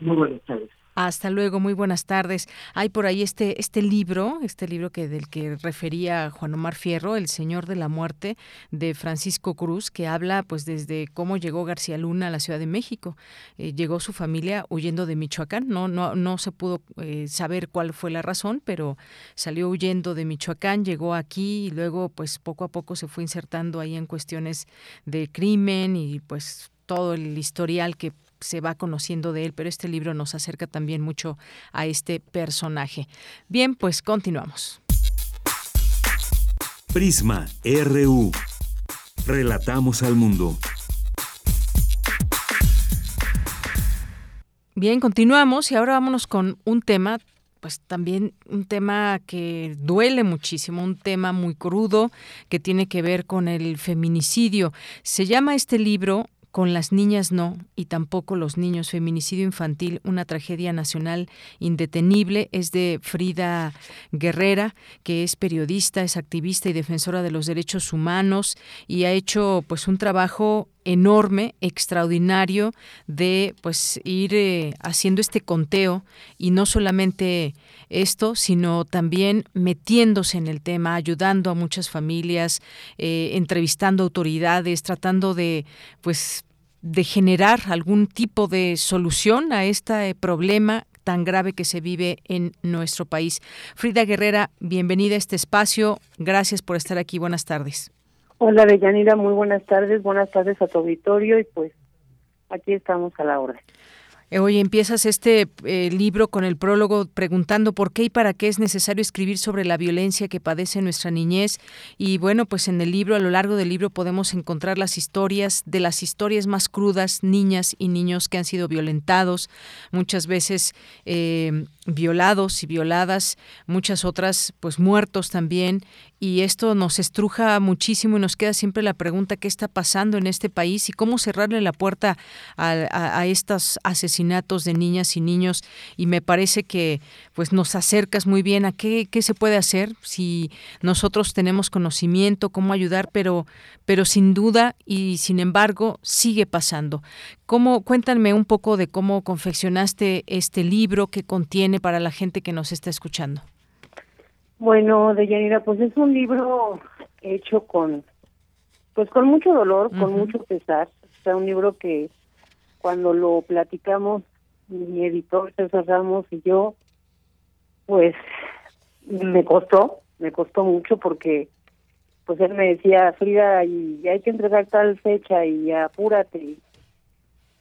Muy buenas tardes. Hasta luego, muy buenas tardes. Hay por ahí este, este libro, este libro que del que refería Juan Omar Fierro, El Señor de la Muerte, de Francisco Cruz, que habla pues desde cómo llegó García Luna a la Ciudad de México. Eh, llegó su familia huyendo de Michoacán, no, no, no se pudo eh, saber cuál fue la razón, pero salió huyendo de Michoacán, llegó aquí y luego pues poco a poco se fue insertando ahí en cuestiones de crimen y pues todo el historial que se va conociendo de él, pero este libro nos acerca también mucho a este personaje. Bien, pues continuamos. Prisma RU. Relatamos al mundo. Bien, continuamos y ahora vámonos con un tema pues también un tema que duele muchísimo, un tema muy crudo que tiene que ver con el feminicidio. Se llama este libro con las niñas no, y tampoco los niños. Feminicidio infantil, una tragedia nacional indetenible. Es de Frida Guerrera, que es periodista, es activista y defensora de los derechos humanos y ha hecho pues un trabajo enorme, extraordinario de pues ir eh, haciendo este conteo y no solamente esto, sino también metiéndose en el tema, ayudando a muchas familias, eh, entrevistando autoridades, tratando de pues de generar algún tipo de solución a este problema tan grave que se vive en nuestro país. Frida Guerrera, bienvenida a este espacio. Gracias por estar aquí. Buenas tardes. Hola, Deyanira. Muy buenas tardes. Buenas tardes a tu auditorio y pues aquí estamos a la hora. Eh, hoy empiezas este eh, libro con el prólogo preguntando por qué y para qué es necesario escribir sobre la violencia que padece nuestra niñez. Y bueno, pues en el libro, a lo largo del libro, podemos encontrar las historias de las historias más crudas, niñas y niños que han sido violentados, muchas veces eh, violados y violadas, muchas otras pues muertos también. Y esto nos estruja muchísimo y nos queda siempre la pregunta qué está pasando en este país y cómo cerrarle la puerta a, a estos asesinatos asesinatos de niñas y niños y me parece que pues nos acercas muy bien a qué, qué se puede hacer si nosotros tenemos conocimiento, cómo ayudar, pero, pero sin duda y sin embargo sigue pasando. ¿Cómo, cuéntame un poco de cómo confeccionaste este libro que contiene para la gente que nos está escuchando. Bueno, Deyanira, pues es un libro hecho con pues con mucho dolor, con mucho pesar, o sea, un libro que cuando lo platicamos mi editor César Ramos y yo, pues me costó, me costó mucho porque pues él me decía, Frida, y hay que entregar tal fecha y apúrate. Y,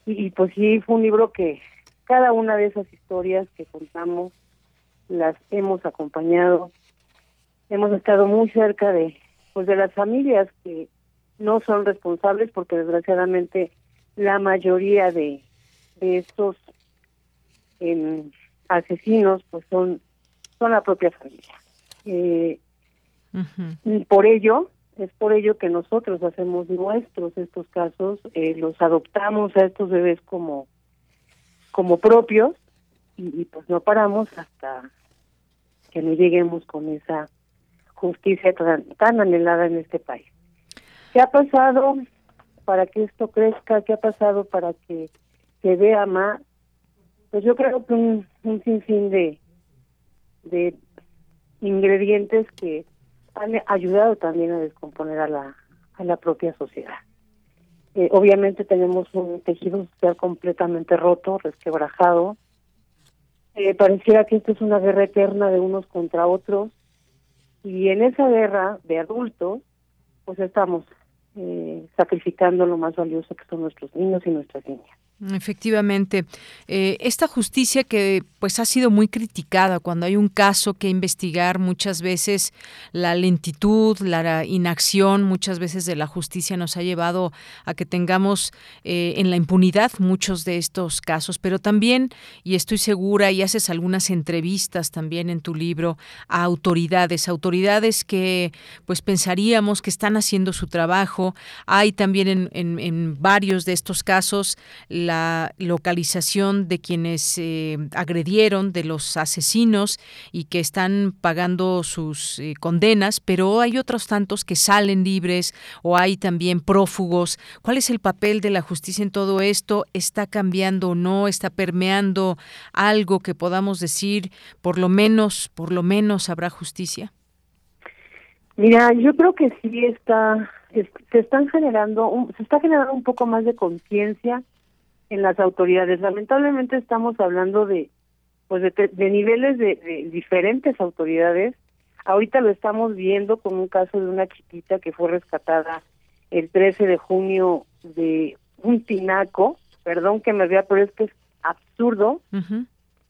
y pues sí, fue un libro que cada una de esas historias que contamos las hemos acompañado. Hemos estado muy cerca de pues de las familias que no son responsables porque desgraciadamente la mayoría de, de estos em, asesinos pues son son la propia familia eh, y por ello es por ello que nosotros hacemos nuestros estos casos eh, los adoptamos a estos bebés como como propios y, pues no paramos hasta que no lleguemos con esa justicia tan, tan anhelada en este país. ¿Qué ha pasado? Para que esto crezca? ¿Qué ha pasado para que se vea más? Pues yo creo que un, un sinfín de, ingredientes que han ayudado también a descomponer a la, a la propia sociedad. Eh, obviamente tenemos un tejido social completamente roto, resquebrajado. Eh, pareciera que esto es una guerra eterna de unos contra otros. Y en esa guerra de adultos, pues estamos eh, sacrificando lo más valioso que son nuestros niños y nuestras niñas. Efectivamente, eh, esta justicia que pues ha sido muy criticada cuando hay un caso que investigar, muchas veces la lentitud, la inacción, muchas veces de la justicia nos ha llevado a que tengamos eh, en la impunidad muchos de estos casos, pero también, y estoy segura, y haces algunas entrevistas también en tu libro a autoridades, autoridades que pues pensaríamos que están haciendo su trabajo. Hay también en, en varios de estos casos la la localización de quienes eh, agredieron, de los asesinos y que están pagando sus eh, condenas, pero hay otros tantos que salen libres o hay también prófugos. ¿Cuál es el papel de la justicia en todo esto? ¿Está cambiando o no? ¿Está permeando algo que podamos decir, por lo menos, por lo menos habrá justicia? Mira, yo creo que sí está, se están generando, se está generando un poco más de conciencia en las autoridades. Lamentablemente estamos hablando de, pues de, niveles de, diferentes autoridades. Ahorita lo estamos viendo con un caso de una chiquita que fue rescatada el 13 de junio de un tinaco, perdón que me vea, pero es que es absurdo,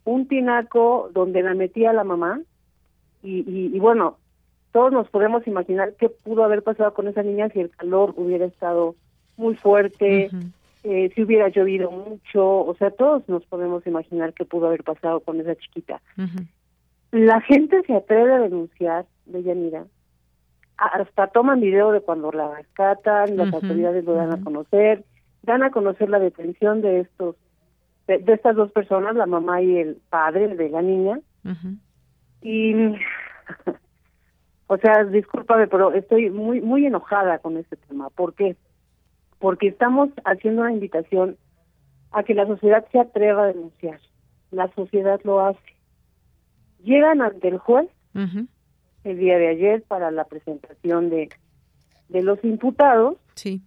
un tinaco donde la metía la mamá y, y bueno, todos nos podemos imaginar qué pudo haber pasado con esa niña si el calor hubiera estado muy fuerte, eh, si hubiera llovido mucho, o sea, todos nos podemos imaginar qué pudo haber pasado con esa chiquita. La gente se atreve a denunciar, de Yanira, hasta toman video de cuando la rescatan, las autoridades lo dan a conocer, dan a conocer la detención de estos, de, estas dos personas, la mamá y el padre de la niña, y O sea, discúlpame, pero estoy muy muy enojada con este tema. ¿Por qué? Porque estamos haciendo una invitación a que la sociedad se atreva a denunciar. La sociedad lo hace. Llegan ante el juez el día de ayer para la presentación de, de los imputados. Sí.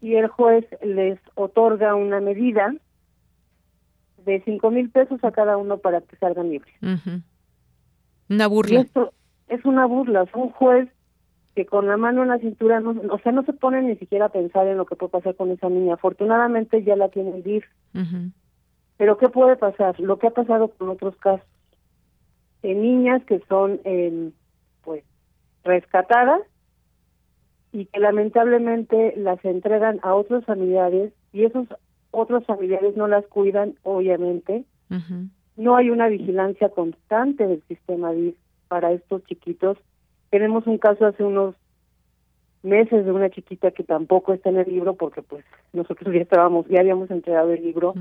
Y el juez les otorga una medida de cinco mil pesos a cada uno para que salgan libres. Una burla. esto, es una burla, un juez que con la mano en la cintura, no, o sea, no se pone ni siquiera a pensar en lo que puede pasar con esa niña. Afortunadamente ya la tiene el DIF. Pero ¿qué puede pasar? Lo que ha pasado con otros casos. De niñas que son, eh, pues, rescatadas y que lamentablemente las entregan a otros familiares y esos otros familiares no las cuidan, obviamente. No hay una vigilancia constante del sistema DIF para estos chiquitos. Tenemos un caso hace unos meses de una chiquita que tampoco está en el libro porque pues nosotros ya estábamos, ya habíamos entregado el libro,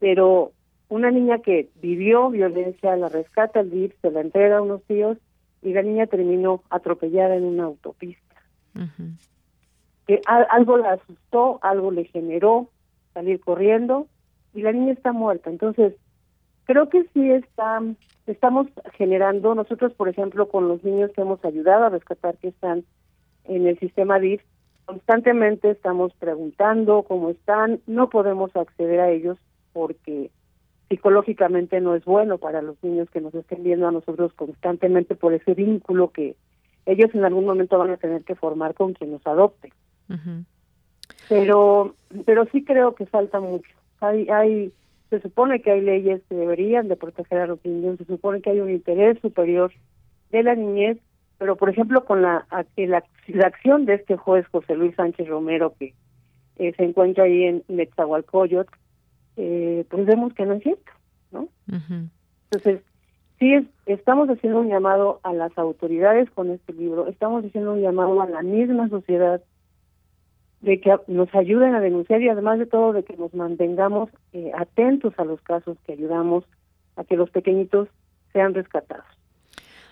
pero una niña que vivió violencia, la rescata el DIF, se la entrega a unos tíos y la niña terminó atropellada en una autopista. que algo la asustó, algo le generó salir corriendo y la niña está muerta. Entonces, creo que sí está, estamos generando, nosotros por ejemplo con los niños que hemos ayudado a rescatar que están en el sistema DIF, constantemente estamos preguntando cómo están, no podemos acceder a ellos porque psicológicamente no es bueno para los niños que nos estén viendo a nosotros constantemente por ese vínculo que ellos en algún momento van a tener que formar con quien nos adopte. Pero pero sí creo que falta mucho. Hay hay se supone que hay leyes que deberían de proteger a los niños, se supone que hay un interés superior de la niñez, pero por ejemplo con la, la, acción de este juez José Luis Sánchez Romero que eh, se encuentra ahí en Netzahualcoyot, eh, pues vemos que no es cierto, ¿no? Entonces, sí es, estamos haciendo un llamado a las autoridades con este libro, estamos haciendo un llamado a la misma sociedad de que nos ayuden a denunciar y además de todo de que nos mantengamos eh, atentos a los casos que ayudamos a que los pequeñitos sean rescatados.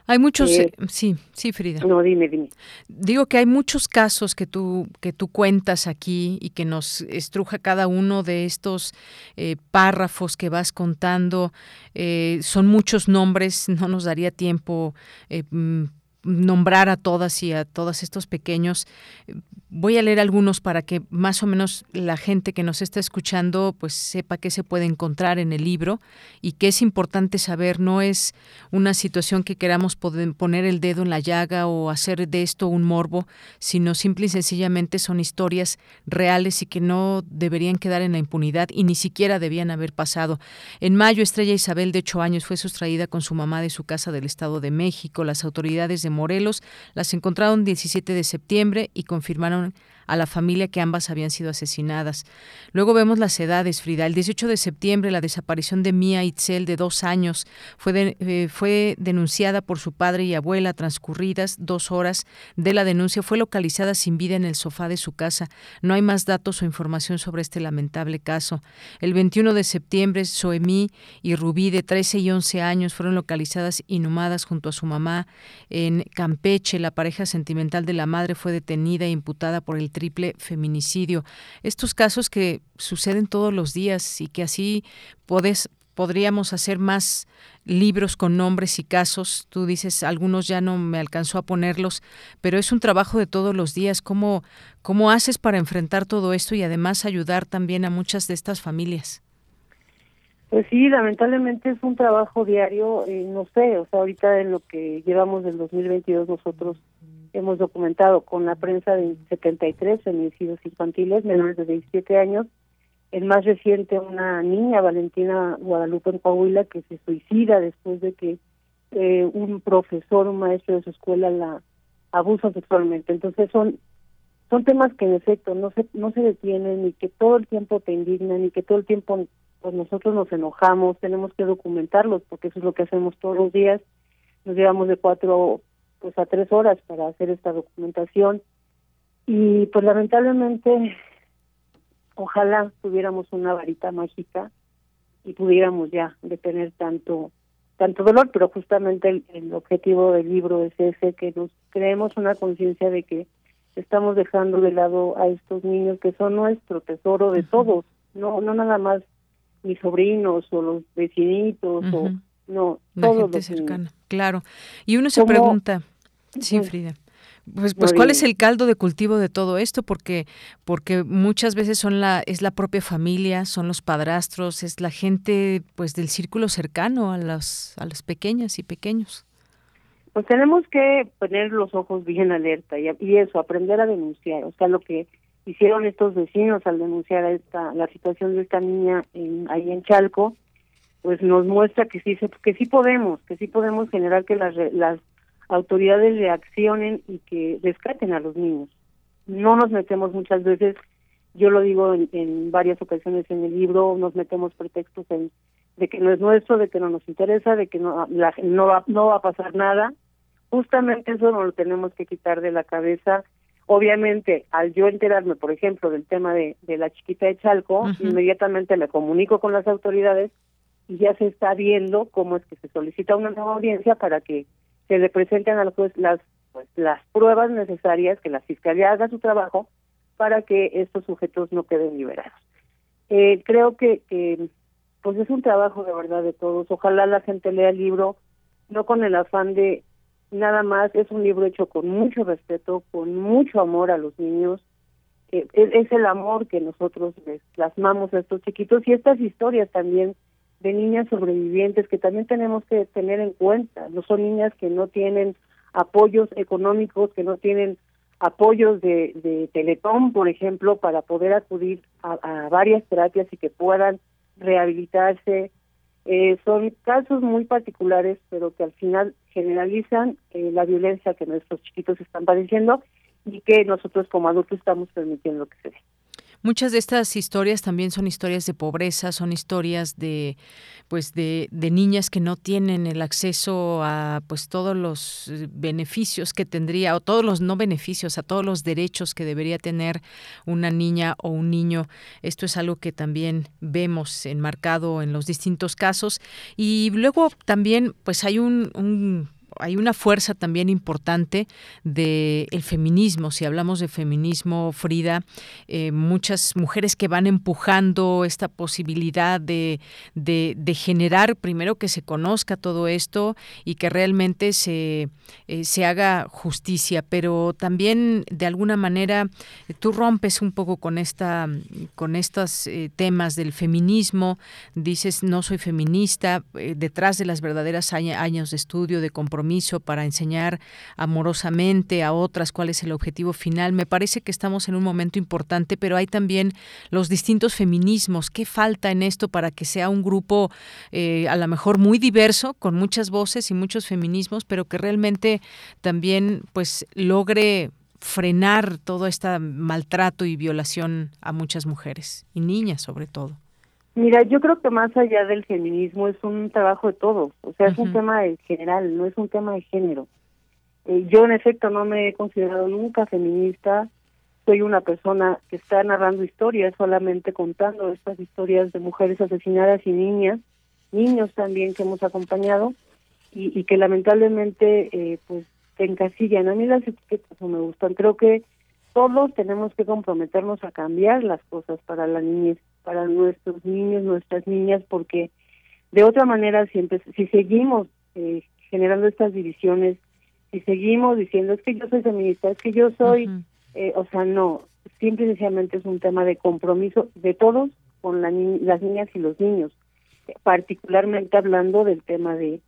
Hay muchos, eh, sí, sí, Frida. No, dime, dime. Digo que hay muchos casos que tú que tú cuentas aquí y que nos estruja cada uno de estos eh, párrafos que vas contando. son muchos nombres, no nos daría tiempo mm, nombrar a todas y a todos estos pequeños. Voy a leer algunos para que más o menos la gente que nos está escuchando pues sepa qué se puede encontrar en el libro y que es importante saber. No es una situación que queramos poner el dedo en la llaga o hacer de esto un morbo, sino simple y sencillamente son historias reales y que no deberían quedar en la impunidad y ni siquiera debían haber pasado. En mayo, Estrella Isabel, de ocho años, fue sustraída con su mamá de su casa del Estado de México. Las autoridades de Morelos las encontraron 17 de septiembre y confirmaron a la familia que ambas habían sido asesinadas. Luego vemos las edades, Frida. El 18 de septiembre, la desaparición de Mia Itzel, de dos años, fue, eh, fue denunciada por su padre y abuela. Transcurridas dos horas de la denuncia, fue localizada sin vida en el sofá de su casa. No hay más datos o información sobre este lamentable caso. El 21 de septiembre, Soemí y Rubí, de 13 y 11 años, fueron localizadas inhumadas junto a su mamá en Campeche. La pareja sentimental de la madre fue detenida e imputada por el triple feminicidio. Estos casos que suceden todos los días y que así puedes, podríamos hacer más libros con nombres y casos. Tú dices, algunos ya no me alcanzó a ponerlos, pero es un trabajo de todos los días. ¿Cómo, cómo haces para enfrentar todo esto y además ayudar también a muchas de estas familias? Pues sí, lamentablemente es un trabajo diario, eh, no sé, o sea, ahorita en lo que llevamos del 2022 nosotros hemos documentado con la prensa de 73 feminicidios infantiles menores de 17 años, el más reciente una niña, Valentina Guadalupe en Coahuila, que se suicida después de que eh, un profesor, un maestro de su escuela la abusa sexualmente. Entonces son son temas que en efecto no se no se detienen y que todo el tiempo te indignan y que todo el tiempo pues nosotros nos enojamos, tenemos que documentarlos porque eso es lo que hacemos todos los días. Nos llevamos de cuatro pues a tres horas para hacer esta documentación. Y pues lamentablemente ojalá tuviéramos una varita mágica y pudiéramos ya detener tanto tanto dolor, pero justamente el, el objetivo del libro es ese, que nos creemos una conciencia de que estamos dejando de lado a estos niños que son nuestro tesoro de todos, no no nada más mis sobrinos o los vecinitos o no, la gente cercana, claro. Y uno se pregunta, sí, Frida. Pues, pues ¿cuál es el caldo de cultivo de todo esto? Porque, porque muchas veces son la, es la propia familia, son los padrastros, es la gente pues del círculo cercano a las, a las pequeñas y pequeños. Pues tenemos que poner los ojos bien alerta y, y eso, aprender a denunciar. O sea, lo que hicieron estos vecinos al denunciar esta la situación de esta niña en, ahí en Chalco pues nos muestra que sí que sí podemos que sí podemos generar que las las autoridades reaccionen y que rescaten a los niños. No nos metemos muchas veces yo lo digo en, varias ocasiones en el libro nos metemos pretextos en de que no es nuestro de que no nos interesa de que no la, no va no va a pasar nada. Justamente eso no lo tenemos que quitar de la cabeza. Obviamente, al yo enterarme, por ejemplo, del tema de, de la chiquita de Chalco, inmediatamente me comunico con las autoridades y ya se está viendo cómo es que se solicita una nueva audiencia para que se le presenten a juez las, pues, las pruebas necesarias, que la fiscalía haga su trabajo para que estos sujetos no queden liberados. Eh, creo que, que pues es un trabajo de verdad de todos. Ojalá la gente lea el libro no con el afán de nada más es un libro hecho con mucho respeto, con mucho amor a los niños. es, es, el amor que nosotros les plasmamos a estos chiquitos y estas historias también de niñas sobrevivientes que también tenemos que tener en cuenta. No son niñas que no tienen apoyos económicos, que no tienen apoyos de, de Teletón, por ejemplo, para poder acudir a, a varias terapias y que puedan rehabilitarse, eh, son casos muy particulares, pero que al final generalizan eh, la violencia que nuestros chiquitos están padeciendo y que nosotros como adultos estamos permitiendo que se dé. Muchas de estas historias también son historias de pobreza, son historias de pues de, de, niñas que no tienen el acceso a pues todos los eh, beneficios que tendría o todos los no beneficios, a todos los derechos que debería tener una niña o un niño. Esto es algo que también vemos enmarcado en los distintos casos y luego también pues hay un, un hay una fuerza también importante del el feminismo. Si hablamos de feminismo, Frida, eh, muchas mujeres que van empujando esta posibilidad de, de, generar, primero que se conozca todo esto y que realmente se, eh, se haga justicia, pero también de alguna manera tú rompes un poco con esta con estos eh, temas del feminismo, dices no soy feminista, detrás de las verdaderas años de estudio, de compromiso, para enseñar amorosamente a otras cuál es el objetivo final. Me parece que estamos en un momento importante, pero hay también los distintos feminismos. ¿Qué falta en esto para que sea un grupo eh, a lo mejor muy diverso, con muchas voces y muchos feminismos, pero que realmente también pues logre frenar todo este maltrato y violación a muchas mujeres y niñas sobre todo? Mira, yo creo que más allá del feminismo es un trabajo de todos, o sea, es un tema en general, no es un tema de género. Eh, yo en efecto no me he considerado nunca feminista, soy una persona que está narrando historias, solamente contando estas historias de mujeres asesinadas y niñas, niños también que hemos acompañado y, que lamentablemente eh, pues se encasillan. A mí las etiquetas no me gustan. Creo que todos tenemos que comprometernos a cambiar las cosas para la niñez, para nuestros niños, nuestras niñas, porque de otra manera siempre, si seguimos eh, generando estas divisiones, si seguimos diciendo es que yo soy feminista, es que yo soy, eh, o sea, no, simple y sencillamente es un tema de compromiso de todos con las niñas y los niños, particularmente hablando del tema de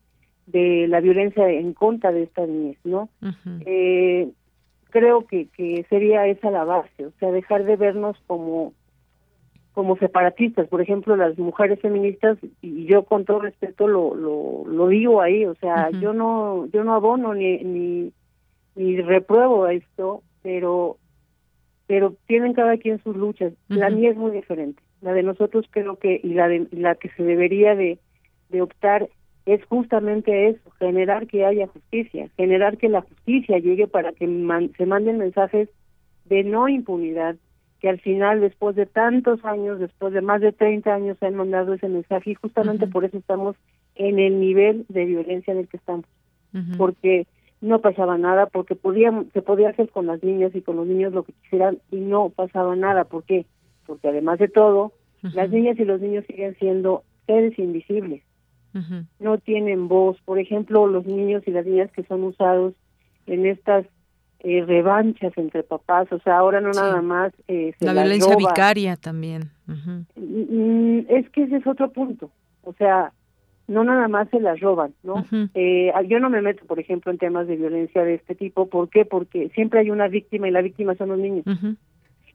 de la violencia en contra de estas niñas, ¿no? eh, creo que, que sería esa la base, o sea, dejar de vernos como como separatistas, por ejemplo, las mujeres feministas y yo con todo respeto lo lo, lo digo ahí, o sea, yo no yo no abono ni ni ni repruebo esto, pero pero tienen cada quien sus luchas. La mía es muy diferente. La de nosotros creo que y la de la que se debería de de optar es justamente eso, generar que haya justicia, generar que la justicia llegue para que se manden mensajes de no impunidad, que al final, después de tantos años, después de más de 30 años, se han mandado ese mensaje y justamente por eso estamos en el nivel de violencia en el que estamos, porque no pasaba nada, porque podía, se podía hacer con las niñas y con los niños lo que quisieran y no pasaba nada. ¿Por qué? Porque además de todo, las niñas y los niños siguen siendo seres invisibles no tienen voz. Por ejemplo, los niños y las niñas que son usados en estas eh, revanchas entre papás, o sea, ahora no nada más eh, la violencia vicaria también. Mm, es que ese es otro punto, o sea, no nada más se las roban, ¿no? eh, yo no me meto, por ejemplo, en temas de violencia de este tipo, ¿por qué? Porque siempre hay una víctima y la víctima son los niños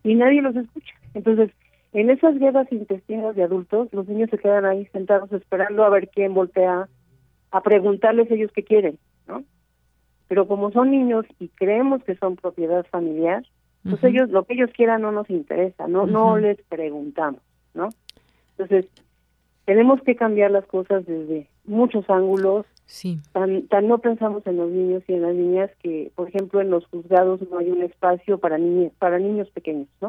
y nadie los escucha. Entonces, en esas guerras intestinas de adultos, los niños se quedan ahí sentados esperando a ver quién voltea a preguntarles ellos qué quieren, ¿no? Pero como son niños y creemos que son propiedad familiar, pues ellos lo que ellos quieran no nos interesa, no no les preguntamos, ¿no? Entonces, tenemos que cambiar las cosas desde muchos ángulos. Sí. Tan, tan no pensamos en los niños y en las niñas que, por ejemplo, en los juzgados no hay un espacio para niños, para niños pequeños, ¿no?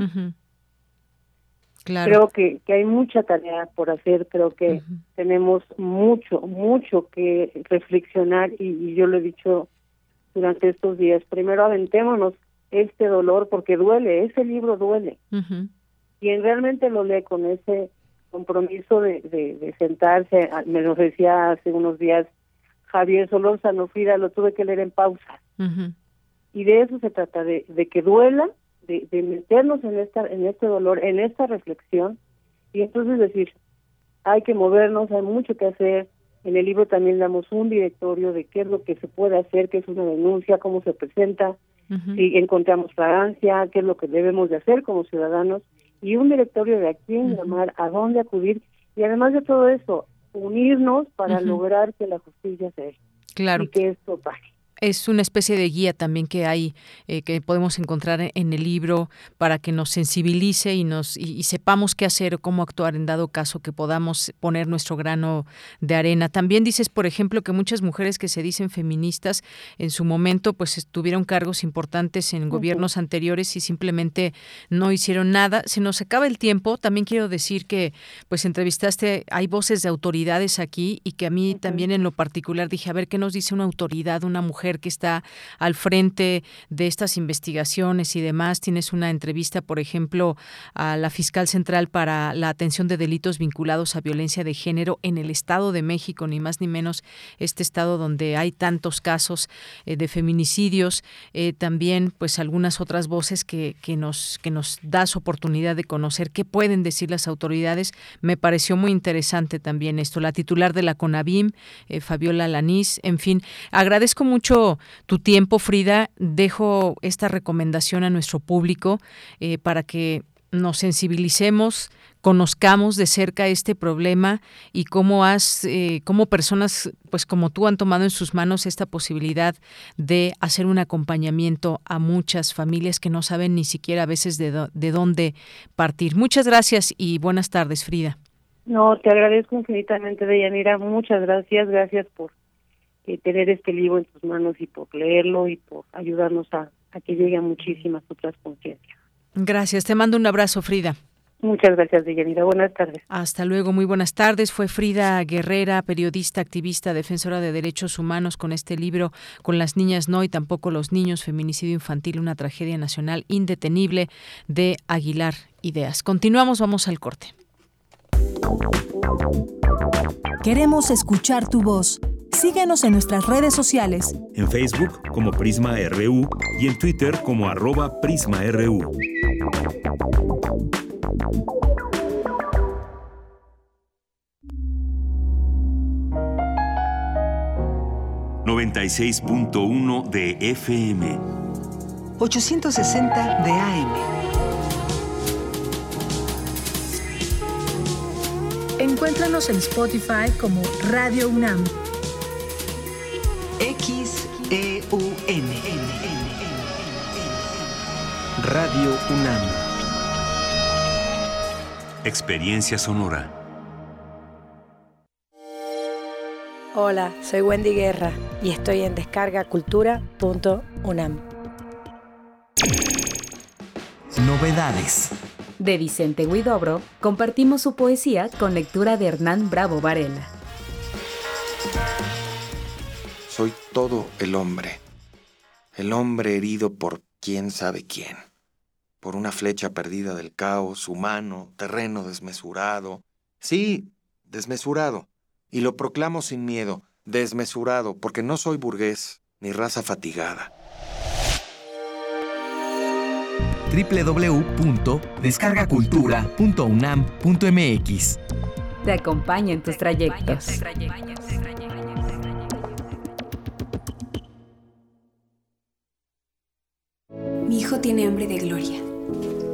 Creo que, que hay mucha tarea por hacer, creo que tenemos mucho, mucho que reflexionar y, yo lo he dicho durante estos días. Primero aventémonos este dolor porque duele, ese libro duele. Quien realmente lo lee con ese compromiso de, de, sentarse, me lo decía hace unos días Javier Solórzano Frida, lo tuve que leer en pausa. Y de eso se trata, de, de que duela, de, meternos en esta en este dolor, en esta reflexión y entonces decir, hay que movernos, hay mucho que hacer. En el libro también damos un directorio de qué es lo que se puede hacer, qué es una denuncia, cómo se presenta, si encontramos fragancia, qué es lo que debemos de hacer como ciudadanos y un directorio de a quién llamar, a dónde acudir y además de todo eso, unirnos para lograr que la justicia se claro. y que esto pase es una especie de guía también que hay eh, que podemos encontrar en el libro para que nos sensibilice y nos y, sepamos qué hacer o cómo actuar en dado caso que podamos poner nuestro grano de arena. También dices, por ejemplo, que muchas mujeres que se dicen feministas en su momento pues tuvieron cargos importantes en gobiernos anteriores y simplemente no hicieron nada. Se nos acaba el tiempo. También quiero decir que pues entrevistaste hay voces de autoridades aquí y que a mí también en lo particular dije, a ver qué nos dice una autoridad, una mujer que está al frente de estas investigaciones y demás. Tienes una entrevista, por ejemplo, a la fiscal central para la atención de delitos vinculados a violencia de género en el Estado de México, ni más ni menos este estado donde hay tantos casos eh, de feminicidios. Eh, también, pues, algunas otras voces que, nos, que nos das oportunidad de conocer qué pueden decir las autoridades. Me pareció muy interesante también esto. La titular de la CONAVIM, eh, Fabiola Lanís, en fin, agradezco mucho tu tiempo, Frida. Dejo esta recomendación a nuestro público eh, para que nos sensibilicemos conozcamos de cerca este problema y cómo has, eh, cómo personas, pues como tú, han tomado en sus manos esta posibilidad de hacer un acompañamiento a muchas familias que no saben ni siquiera a veces de, de dónde partir. Muchas gracias y buenas tardes, Frida. No, te agradezco infinitamente, Deyanira. Muchas gracias. Gracias por eh, tener este libro en tus manos y por leerlo y por ayudarnos a, a que llegue a muchísimas otras conciencias. Gracias. Te mando un abrazo, Frida. Muchas gracias, Deyanira. Buenas tardes. Hasta luego, muy buenas tardes. Fue Frida Guerrera, periodista, activista, defensora de derechos humanos con este libro, Con las niñas no y tampoco los niños, feminicidio infantil, una tragedia nacional indetenible de Aguilar Ideas. Continuamos, vamos al corte. Queremos escuchar tu voz. Síguenos en nuestras redes sociales. En Facebook como Prisma RU y en Twitter como arroba PrismaRU. ...96.1 de FM... ...860 de AM... Encuéntranos en Spotify como Radio UNAM. Radio UNAM. Experiencia sonora. Hola, soy Wendy Guerra y estoy en descargacultura.unam. Novedades. De Vicente Huidobro, compartimos su poesía con lectura de Hernán Bravo Varela. Soy todo el hombre. El hombre herido por quién sabe quién. Por una flecha perdida del caos humano, terreno desmesurado. Sí, desmesurado. Y lo proclamo sin miedo, desmesurado, porque no soy burgués ni raza fatigada www.descargacultura.unam.mx. Te acompaña en tus trayectos. Mi hijo tiene hambre de gloria.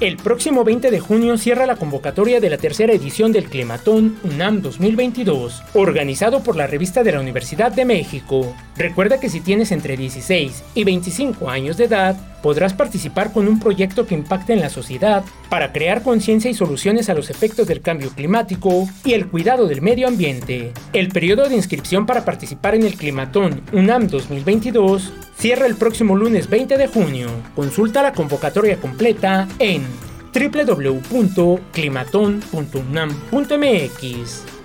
El próximo 20 de junio cierra la convocatoria de la tercera edición del Climatón UNAM 2022, organizado por la revista de la Universidad de México. Recuerda que si tienes entre 16 y 25 años de edad, podrás participar con un proyecto que impacte en la sociedad para crear conciencia y soluciones a los efectos del cambio climático y el cuidado del medio ambiente. El periodo de inscripción para participar en el Climatón UNAM 2022 cierra el próximo lunes 20 de junio. Consulta la convocatoria completa en www.climaton.unam.mx.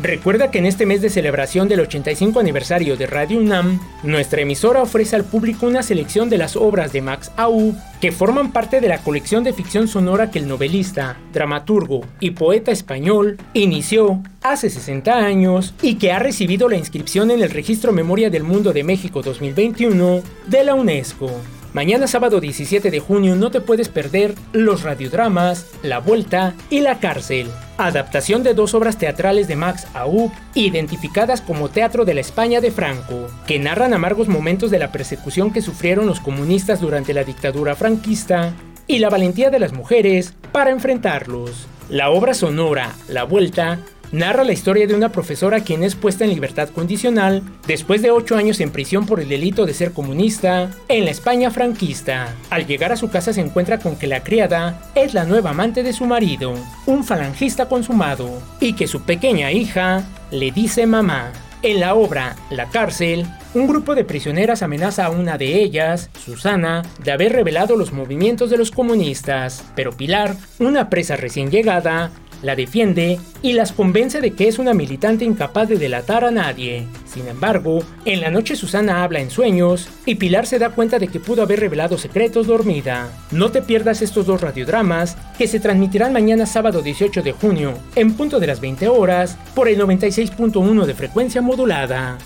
Recuerda que en este mes de celebración del 85 aniversario de Radio UNAM, nuestra emisora ofrece al público una selección de las obras de Max Aub que forman parte de la colección de ficción sonora que el novelista, dramaturgo y poeta español inició hace 60 años y que ha recibido la inscripción en el Registro Memoria del Mundo de México 2021 de la UNESCO. Mañana sábado 17 de junio no te puedes perder los radiodramas La Vuelta y La Cárcel, adaptación de dos obras teatrales de Max Aub, identificadas como Teatro de la España de Franco, que narran amargos momentos de la persecución que sufrieron los comunistas durante la dictadura franquista y la valentía de las mujeres para enfrentarlos. La obra sonora La Vuelta narra la historia de una profesora quien es puesta en libertad condicional después de ocho años en prisión por el delito de ser comunista en la España franquista. Al llegar a su casa se encuentra con que la criada es la nueva amante de su marido, un falangista consumado, y que su pequeña hija le dice mamá. En la obra La cárcel, un grupo de prisioneras amenaza a una de ellas, Susana, de haber revelado los movimientos de los comunistas, pero Pilar, una presa recién llegada, la defiende y las convence de que es una militante incapaz de delatar a nadie. Sin embargo, en la noche Susana habla en sueños y Pilar se da cuenta de que pudo haber revelado secretos dormida. No te pierdas estos dos radiodramas que se transmitirán mañana sábado 18 de junio en punto de las 20 horas por el 96.1 de frecuencia modulada.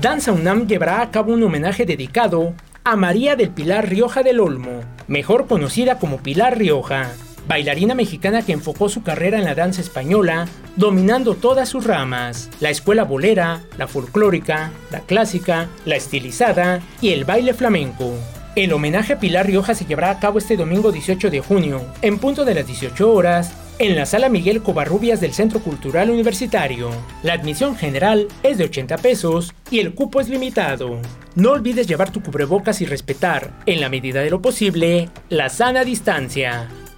Danza UNAM llevará a cabo un homenaje dedicado a María del Pilar Rioja del Olmo, mejor conocida como Pilar Rioja bailarina mexicana que enfocó su carrera en la danza española, dominando todas sus ramas, la escuela bolera, la folclórica, la clásica, la estilizada y el baile flamenco. El homenaje a Pilar Rioja se llevará a cabo este domingo 18 de junio, en punto de las 18 horas, en la sala Miguel Covarrubias del Centro Cultural Universitario. La admisión general es de 80 pesos y el cupo es limitado. No olvides llevar tu cubrebocas y respetar, en la medida de lo posible, la sana distancia.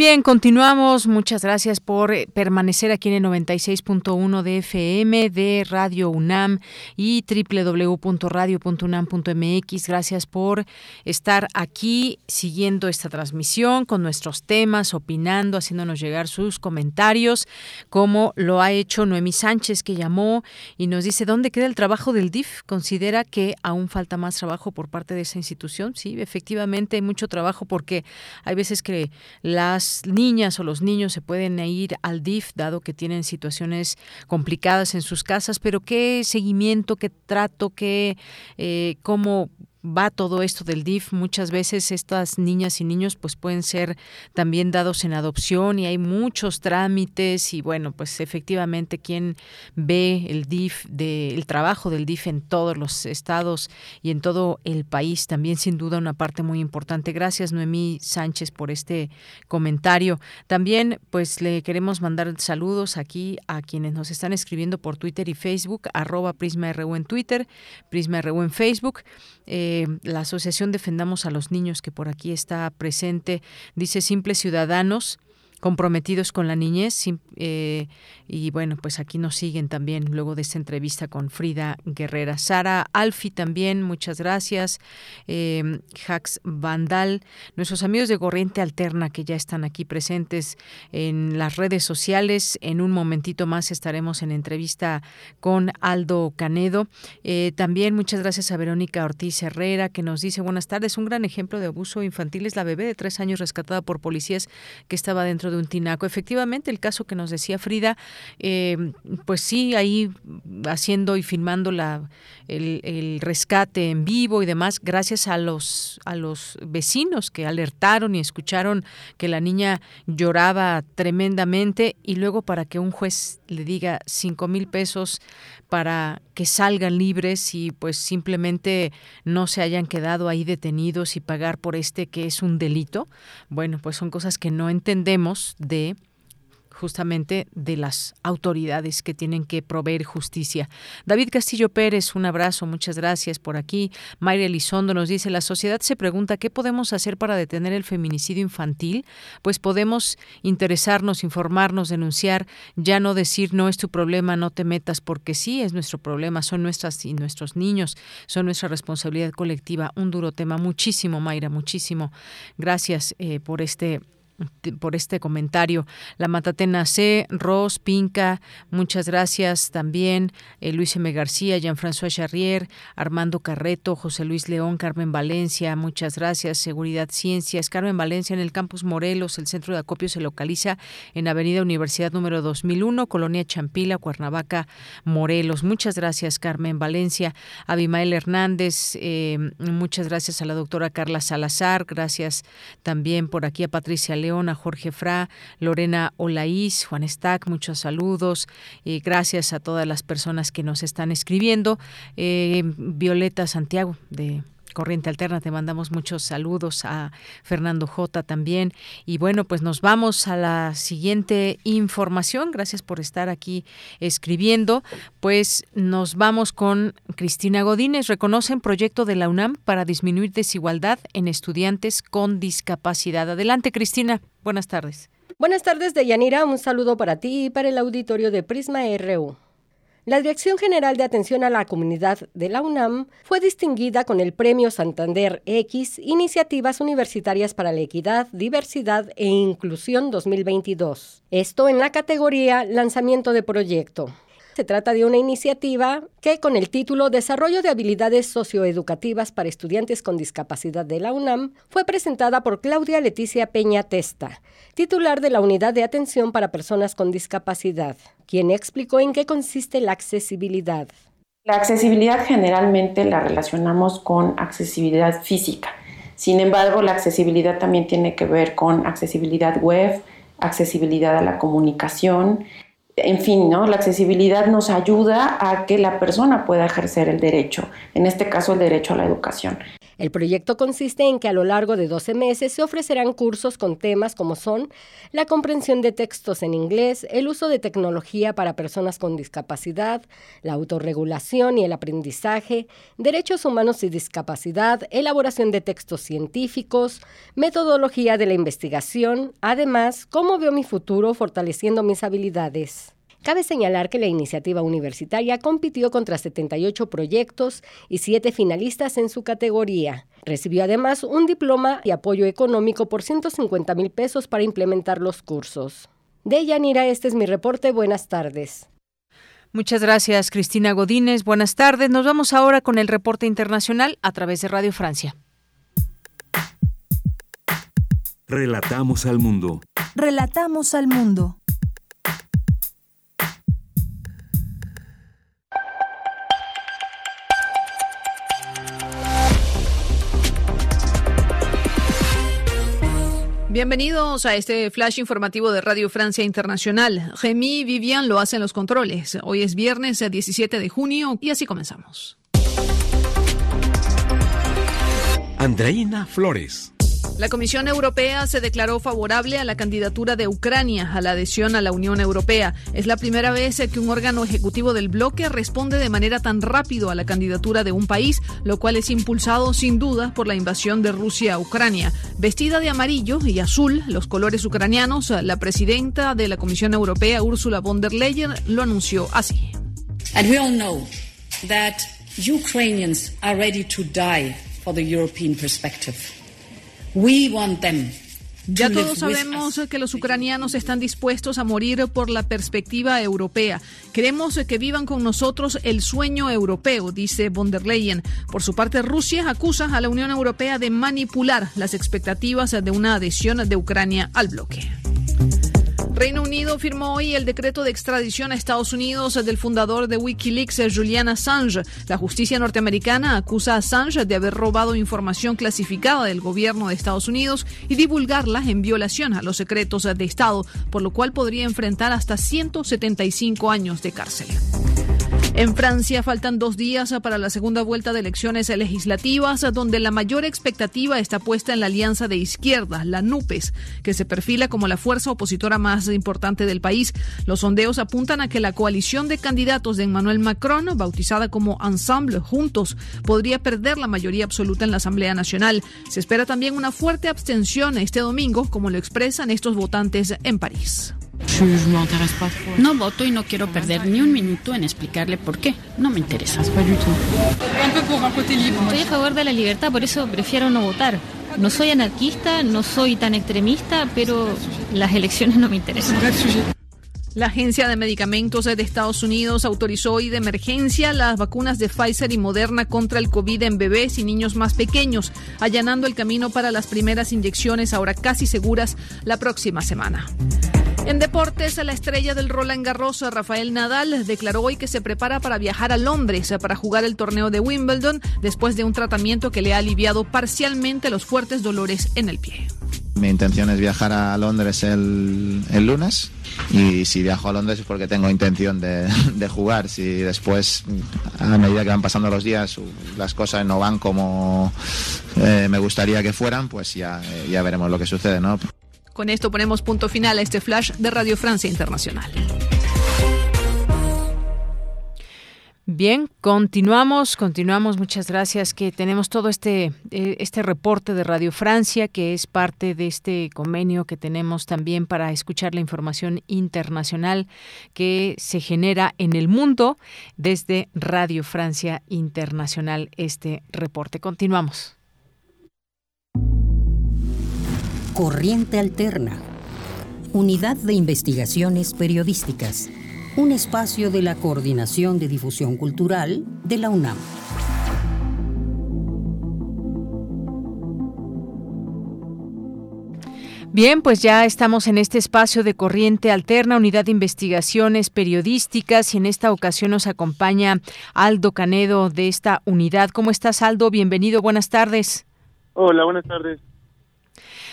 Bien, continuamos. Muchas gracias por eh, permanecer aquí en el 96.1 de FM de Radio UNAM y www.radio.unam.mx. Gracias por estar aquí siguiendo esta transmisión con nuestros temas, opinando, haciéndonos llegar sus comentarios, como lo ha hecho Noemí Sánchez, que llamó y nos dice, ¿dónde queda el trabajo del DIF? ¿Considera que aún falta más trabajo por parte de esa institución? Sí, efectivamente mucho trabajo porque hay veces que las niñas o los niños se pueden ir al DIF dado que tienen situaciones complicadas en sus casas, pero qué seguimiento, qué trato, qué eh, cómo va todo esto del DIF. Muchas veces estas niñas y niños pues pueden ser también dados en adopción y hay muchos trámites y bueno, pues efectivamente quien ve el DIF de el trabajo del DIF en todos los estados y en todo el país también sin duda una parte muy importante. Gracias Noemí Sánchez por este comentario. También pues le queremos mandar saludos aquí a quienes nos están escribiendo por Twitter y Facebook, arroba Prisma RU en Twitter, Prisma RU en Facebook. Eh, la Asociación Defendamos a los Niños, que por aquí está presente, dice simples ciudadanos comprometidos con la niñez eh, y bueno pues aquí nos siguen también luego de esta entrevista con Frida Guerrera. Sara Alfi también muchas gracias. Eh, Jax Vandal nuestros amigos de Corriente Alterna que ya están aquí presentes en las redes sociales. En un momentito más estaremos en entrevista con Aldo Canedo. Eh, también muchas gracias a Verónica Ortiz Herrera que nos dice buenas tardes un gran ejemplo de abuso infantil es la bebé de tres años rescatada por policías que estaba dentro de un tinaco. Efectivamente, el caso que nos decía Frida, eh, pues sí, ahí haciendo y filmando la, el, rescate en vivo y demás, gracias a los, a los vecinos que alertaron y escucharon que la niña lloraba tremendamente y luego para que un juez le diga cinco mil pesos para que salgan libres y pues simplemente no se hayan quedado ahí detenidos y pagar por este que es un delito. Bueno, pues son cosas que no entendemos de justamente de las autoridades que tienen que proveer justicia. David Castillo Pérez, un abrazo, muchas gracias por aquí. Mayra Elizondo nos dice, la sociedad se pregunta qué podemos hacer para detener el feminicidio infantil. Pues podemos interesarnos, informarnos, denunciar, ya no decir no es tu problema, no te metas, porque sí es nuestro problema, son nuestras y nuestros niños, son nuestra responsabilidad colectiva. Un duro tema. Muchísimo, Mayra, muchísimo. Gracias eh, por este por este comentario. La Matatena C, Ros, Pinca, muchas gracias también. Eh, Luis M. García, Jean-François Charrier, Armando Carreto, José Luis León, Carmen Valencia, muchas gracias. Seguridad Ciencias, Carmen Valencia en el Campus Morelos, el centro de acopio se localiza en Avenida Universidad número 2001, Colonia Champila, Cuernavaca, Morelos. Muchas gracias, Carmen Valencia. Abimael Hernández, eh, muchas gracias a la doctora Carla Salazar, gracias también por aquí a Patricia León Jorge Fra, Lorena Olaís, Juan Stack, muchos saludos. y gracias a todas las personas que nos están escribiendo. Eh, Violeta Santiago de Corriente Alterna, te mandamos muchos saludos a Fernando J también. Y bueno, pues nos vamos a la siguiente información. Gracias por estar aquí escribiendo. Pues nos vamos con Cristina Godínez. Reconocen proyecto de la UNAM para disminuir desigualdad en estudiantes con discapacidad. Adelante, Cristina. Buenas tardes. Buenas tardes, Deyanira. Un saludo para ti y para el auditorio de Prisma RU. La Dirección General de Atención a la Comunidad de la UNAM fue distinguida con el Premio Santander X Iniciativas Universitarias para la Equidad, Diversidad e Inclusión 2022. Esto en la categoría Lanzamiento de Proyecto. Se trata de una iniciativa que con el título Desarrollo de habilidades socioeducativas para estudiantes con discapacidad de la UNAM fue presentada por Claudia Leticia Peña Testa, titular de la Unidad de Atención para Personas con Discapacidad, quien explicó en qué consiste la accesibilidad. La accesibilidad generalmente la relacionamos con accesibilidad física. Sin embargo, la accesibilidad también tiene que ver con accesibilidad web, accesibilidad a la comunicación, en fin, ¿no? La accesibilidad nos ayuda a que la persona pueda ejercer el derecho, en este caso el derecho a la educación. El proyecto consiste en que a lo largo de 12 meses se ofrecerán cursos con temas como son la comprensión de textos en inglés, el uso de tecnología para personas con discapacidad, la autorregulación y el aprendizaje, derechos humanos y discapacidad, elaboración de textos científicos, metodología de la investigación, además, cómo veo mi futuro fortaleciendo mis habilidades. Cabe señalar que la iniciativa universitaria compitió contra 78 proyectos y 7 finalistas en su categoría. Recibió además un diploma y apoyo económico por 150 mil pesos para implementar los cursos. De Yanira, este es mi reporte. Buenas tardes. Muchas gracias, Cristina Godínez. Buenas tardes. Nos vamos ahora con el reporte internacional a través de Radio Francia. Relatamos al mundo. Relatamos al mundo. Bienvenidos a este flash informativo de Radio Francia Internacional. Remy Vivian lo hace en los controles. Hoy es viernes 17 de junio y así comenzamos. Andreina Flores. La Comisión Europea se declaró favorable a la candidatura de Ucrania a la adhesión a la Unión Europea. Es la primera vez que un órgano ejecutivo del bloque responde de manera tan rápido a la candidatura de un país, lo cual es impulsado sin duda por la invasión de Rusia a Ucrania. Vestida de amarillo y azul, los colores ucranianos, la presidenta de la Comisión Europea, Ursula von der Leyen, lo anunció así. And we all know that Ukrainians are ready to die for the European perspective. Ya todos sabemos que los ucranianos están dispuestos a morir por la perspectiva europea. Queremos que vivan con nosotros el sueño europeo, dice von der Leyen. Por su parte, Rusia acusa a la Unión Europea de manipular las expectativas de una adhesión de Ucrania al bloque. Reino Unido firmó hoy el decreto de extradición a Estados Unidos del fundador de Wikileaks, Julian Assange. La justicia norteamericana acusa a Assange de haber robado información clasificada del gobierno de Estados Unidos y divulgarla en violación a los secretos de Estado, por lo cual podría enfrentar hasta 175 años de cárcel. En Francia faltan dos días para la segunda vuelta de elecciones legislativas, donde la mayor expectativa está puesta en la alianza de izquierda, la NUPES, que se perfila como la fuerza opositora más importante del país. Los sondeos apuntan a que la coalición de candidatos de Emmanuel Macron, bautizada como Ensemble Juntos, podría perder la mayoría absoluta en la Asamblea Nacional. Se espera también una fuerte abstención este domingo, como lo expresan estos votantes en París. No voto y no quiero perder ni un minuto en explicarle por qué. No me interesa. Estoy a favor de la libertad, por eso prefiero no votar. No soy anarquista, no soy tan extremista, pero las elecciones no me interesan. La Agencia de Medicamentos de Estados Unidos autorizó hoy de emergencia las vacunas de Pfizer y Moderna contra el COVID en bebés y niños más pequeños, allanando el camino para las primeras inyecciones ahora casi seguras la próxima semana. En deportes, la estrella del Roland Garros, Rafael Nadal, declaró hoy que se prepara para viajar a Londres para jugar el torneo de Wimbledon después de un tratamiento que le ha aliviado parcialmente los fuertes dolores en el pie. Mi intención es viajar a Londres el, lunes y si viajo a Londres es porque tengo intención de, jugar. Si después, a medida que van pasando los días, las cosas no van como eh, me gustaría que fueran, pues ya, ya veremos lo que sucede, ¿no? Con esto ponemos punto final a este flash de Radio Francia Internacional. Bien, continuamos, continuamos. Muchas gracias. Que tenemos todo este eh, este reporte de Radio Francia que es parte de este convenio que tenemos también para escuchar la información internacional que se genera en el mundo desde Radio Francia Internacional. Este reporte. Continuamos. Corriente Alterna, Unidad de Investigaciones Periodísticas, un espacio de la Coordinación de Difusión Cultural de la UNAM. Bien, pues ya estamos en este espacio de Corriente Alterna, Unidad de Investigaciones Periodísticas, y en esta ocasión nos acompaña Aldo Canedo de esta unidad. ¿Cómo estás, Aldo? Bienvenido, buenas tardes. Hola, buenas tardes.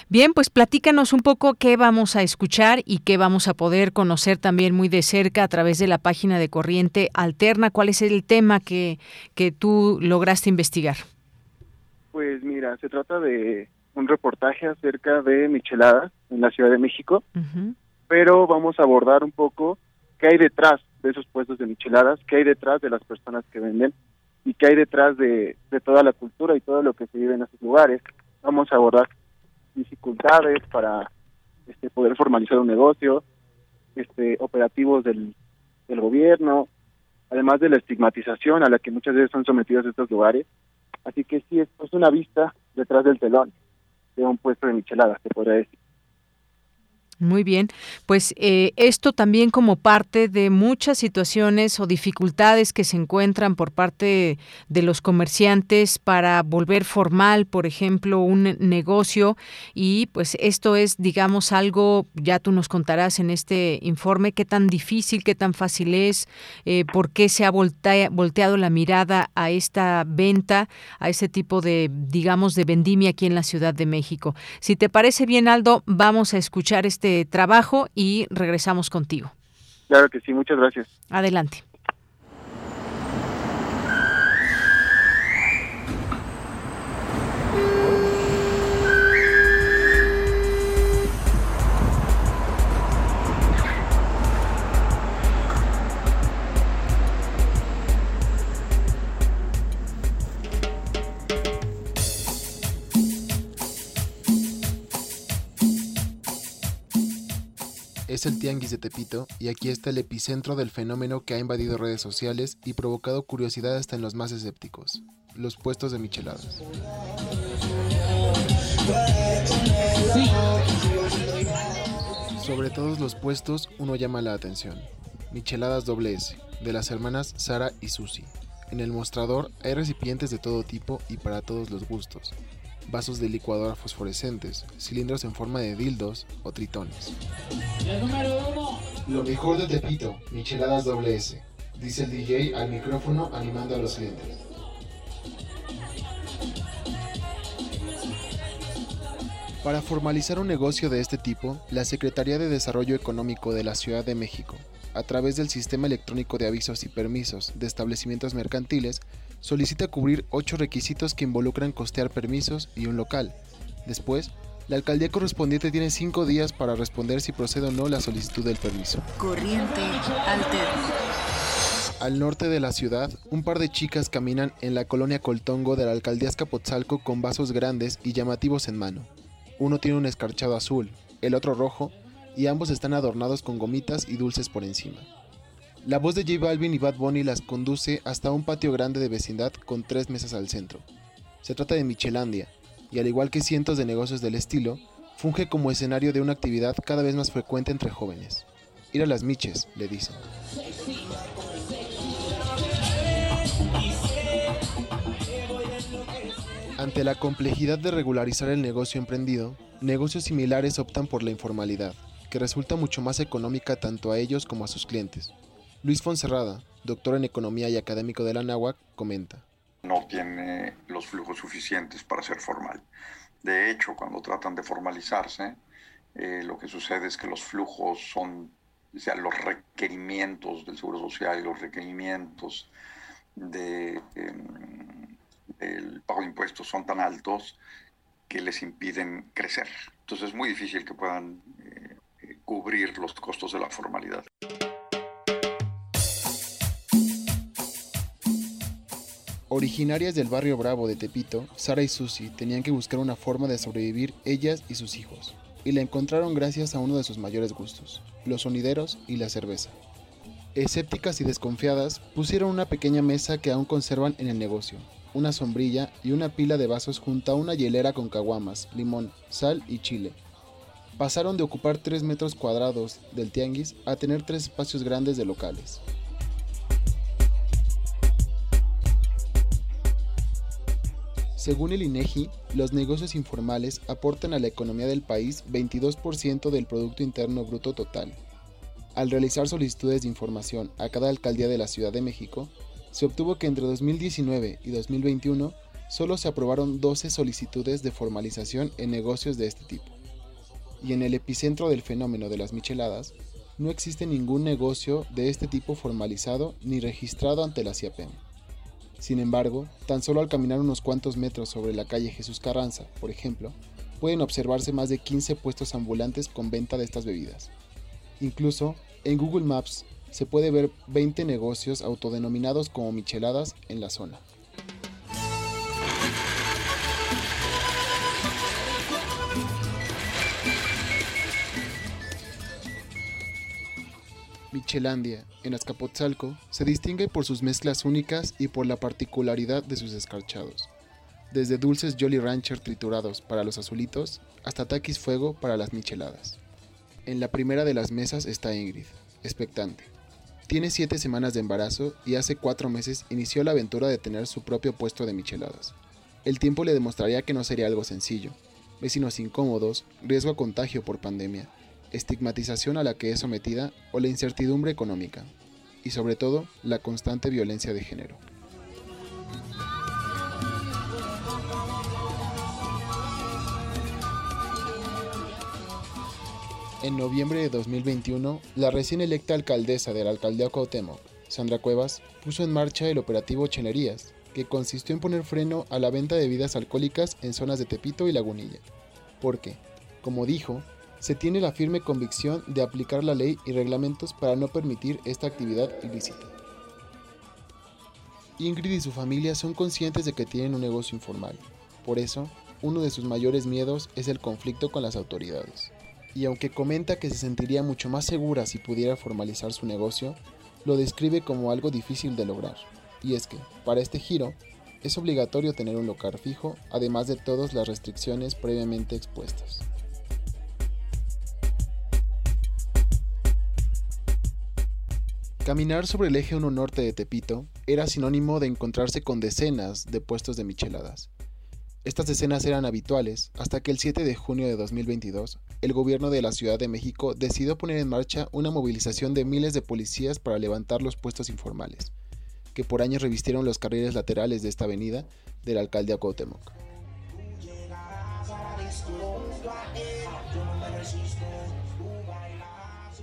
Bien, pues platícanos un poco qué vamos a escuchar y qué vamos a poder conocer también muy de cerca a través de la página de Corriente Alterna. ¿Cuál es el tema que, que tú lograste investigar? Pues mira, se trata de un reportaje acerca de micheladas en la Ciudad de México, pero vamos a abordar un poco qué hay detrás de esos puestos de micheladas, qué hay detrás de las personas que venden y qué hay detrás de, de toda la cultura y todo lo que se vive en esos lugares. Vamos a abordar dificultades para este, poder formalizar un negocio, este, operativos del, del gobierno, además de la estigmatización a la que muchas veces son sometidos estos lugares. Así que sí, es, es una vista detrás del telón de un puesto de micheladas, se podría decir. Muy bien, pues eh, esto también como parte de muchas situaciones o dificultades que se encuentran por parte de los comerciantes para volver formal, por ejemplo, un negocio y pues esto es, digamos, algo, ya tú nos contarás en este informe, qué tan difícil, qué tan fácil es, eh, por qué se ha volteado la mirada a esta venta, a ese tipo de, digamos, de vendimia aquí en la Ciudad de México. Si te parece bien, Aldo, vamos a escuchar este este trabajo y regresamos contigo. Claro que sí, muchas gracias. Adelante. El Tianguis de Tepito y aquí está el epicentro del fenómeno que ha invadido redes sociales y provocado curiosidad hasta en los más escépticos, los puestos de micheladas. Sobre todos los puestos uno llama la atención. Micheladas doble de las hermanas Sara y Susi. En el mostrador hay recipientes de todo tipo y para todos los gustos. Vasos de licuadora fosforescentes, cilindros en forma de dildos o tritones. Lo mejor de Tepito, micheladas doble S, dice el DJ al micrófono animando a los clientes. Para formalizar un negocio de este tipo, la Secretaría de Desarrollo Económico de la Ciudad de México, a través del Sistema Electrónico de Avisos y Permisos de Establecimientos Mercantiles, solicita cubrir ocho requisitos que involucran costear permisos y un local. Después, la alcaldía correspondiente tiene cinco días para responder si procede o no la solicitud del permiso. Corriente alterna. Al norte de la ciudad, un par de chicas caminan en la colonia Coltongo de la alcaldía Escapotzalco con vasos grandes y llamativos en mano. Uno tiene un escarchado azul, el otro rojo, y ambos están adornados con gomitas y dulces por encima. La voz de J Balvin y Bad Bunny las conduce hasta un patio grande de vecindad con tres mesas al centro. Se trata de Michelandia, y al igual que cientos de negocios del estilo, funge como escenario de una actividad cada vez más frecuente entre jóvenes. Ir a las miches, le dicen. Ante la complejidad de regularizar el negocio emprendido, negocios similares optan por la informalidad, que resulta mucho más económica tanto a ellos como a sus clientes. Luis Fonserrada, doctor en economía y académico de la NAWAC, comenta. No tiene los flujos suficientes para ser formal. De hecho, cuando tratan de formalizarse, eh, lo que sucede es que los flujos son, o sea, los requerimientos del Seguro Social y los requerimientos de... Em, el pago de impuestos son tan altos que les impiden crecer. Entonces es muy difícil que puedan eh, eh, cubrir los costos de la formalidad. Originarias del barrio Bravo de Tepito, Sara y Susi tenían que buscar una forma de sobrevivir ellas y sus hijos, y la encontraron gracias a uno de sus mayores gustos, los sonideros y la cerveza. Escépticas y desconfiadas, pusieron una pequeña mesa que aún conservan en el negocio, una sombrilla y una pila de vasos junto a una hielera con caguamas, limón, sal y chile. Pasaron de ocupar 3 metros cuadrados del tianguis a tener tres espacios grandes de locales. Según el INEGI, los negocios informales aportan a la economía del país 22% del Producto Interno Bruto total. Al realizar solicitudes de información a cada alcaldía de la Ciudad de México, se obtuvo que entre 2019 y 2021 solo se aprobaron 12 solicitudes de formalización en negocios de este tipo. Y en el epicentro del fenómeno de las micheladas, no existe ningún negocio de este tipo formalizado ni registrado ante la CIAPEM. Sin embargo, tan solo al caminar unos cuantos metros sobre la calle Jesús Carranza, por ejemplo, pueden observarse más de 15 puestos ambulantes con venta de estas bebidas. Incluso, en Google Maps se puede ver 20 negocios autodenominados como micheladas en la zona. Michelandia, en Azcapotzalco, se distingue por sus mezclas únicas y por la particularidad de sus escarchados. Desde dulces Jolly Rancher triturados para los azulitos hasta taquis fuego para las micheladas. En la primera de las mesas está Ingrid, expectante. Tiene siete semanas de embarazo y hace cuatro meses inició la aventura de tener su propio puesto de micheladas. El tiempo le demostraría que no sería algo sencillo. Vecinos incómodos, riesgo a contagio por pandemia, estigmatización a la que es sometida o la incertidumbre económica. Y sobre todo, la constante violencia de género. En noviembre de 2021, la recién electa alcaldesa de la alcaldía Cuauhtémoc, Sandra Cuevas, puso en marcha el operativo Chenerías, que consistió en poner freno a la venta de bebidas alcohólicas en zonas de Tepito y Lagunilla. Porque, como dijo, se tiene la firme convicción de aplicar la ley y reglamentos para no permitir esta actividad ilícita. Ingrid y su familia son conscientes de que tienen un negocio informal. Por eso, uno de sus mayores miedos es el conflicto con las autoridades y aunque comenta que se sentiría mucho más segura si pudiera formalizar su negocio, lo describe como algo difícil de lograr. Y es que, para este giro, es obligatorio tener un local fijo, además de todas las restricciones previamente expuestas. Caminar sobre el eje 1 norte de Tepito era sinónimo de encontrarse con decenas de puestos de micheladas. Estas escenas eran habituales hasta que el 7 de junio de 2022, el gobierno de la Ciudad de México decidió poner en marcha una movilización de miles de policías para levantar los puestos informales, que por años revistieron los carriles laterales de esta avenida del alcalde Cuauhtémoc.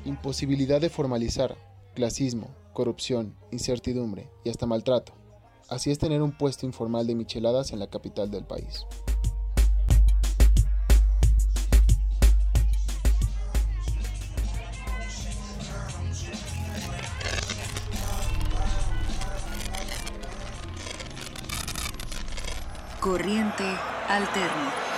Imposibilidad de formalizar, clasismo, corrupción, incertidumbre y hasta maltrato Así es tener un puesto informal de micheladas en la capital del país. Corriente alterna.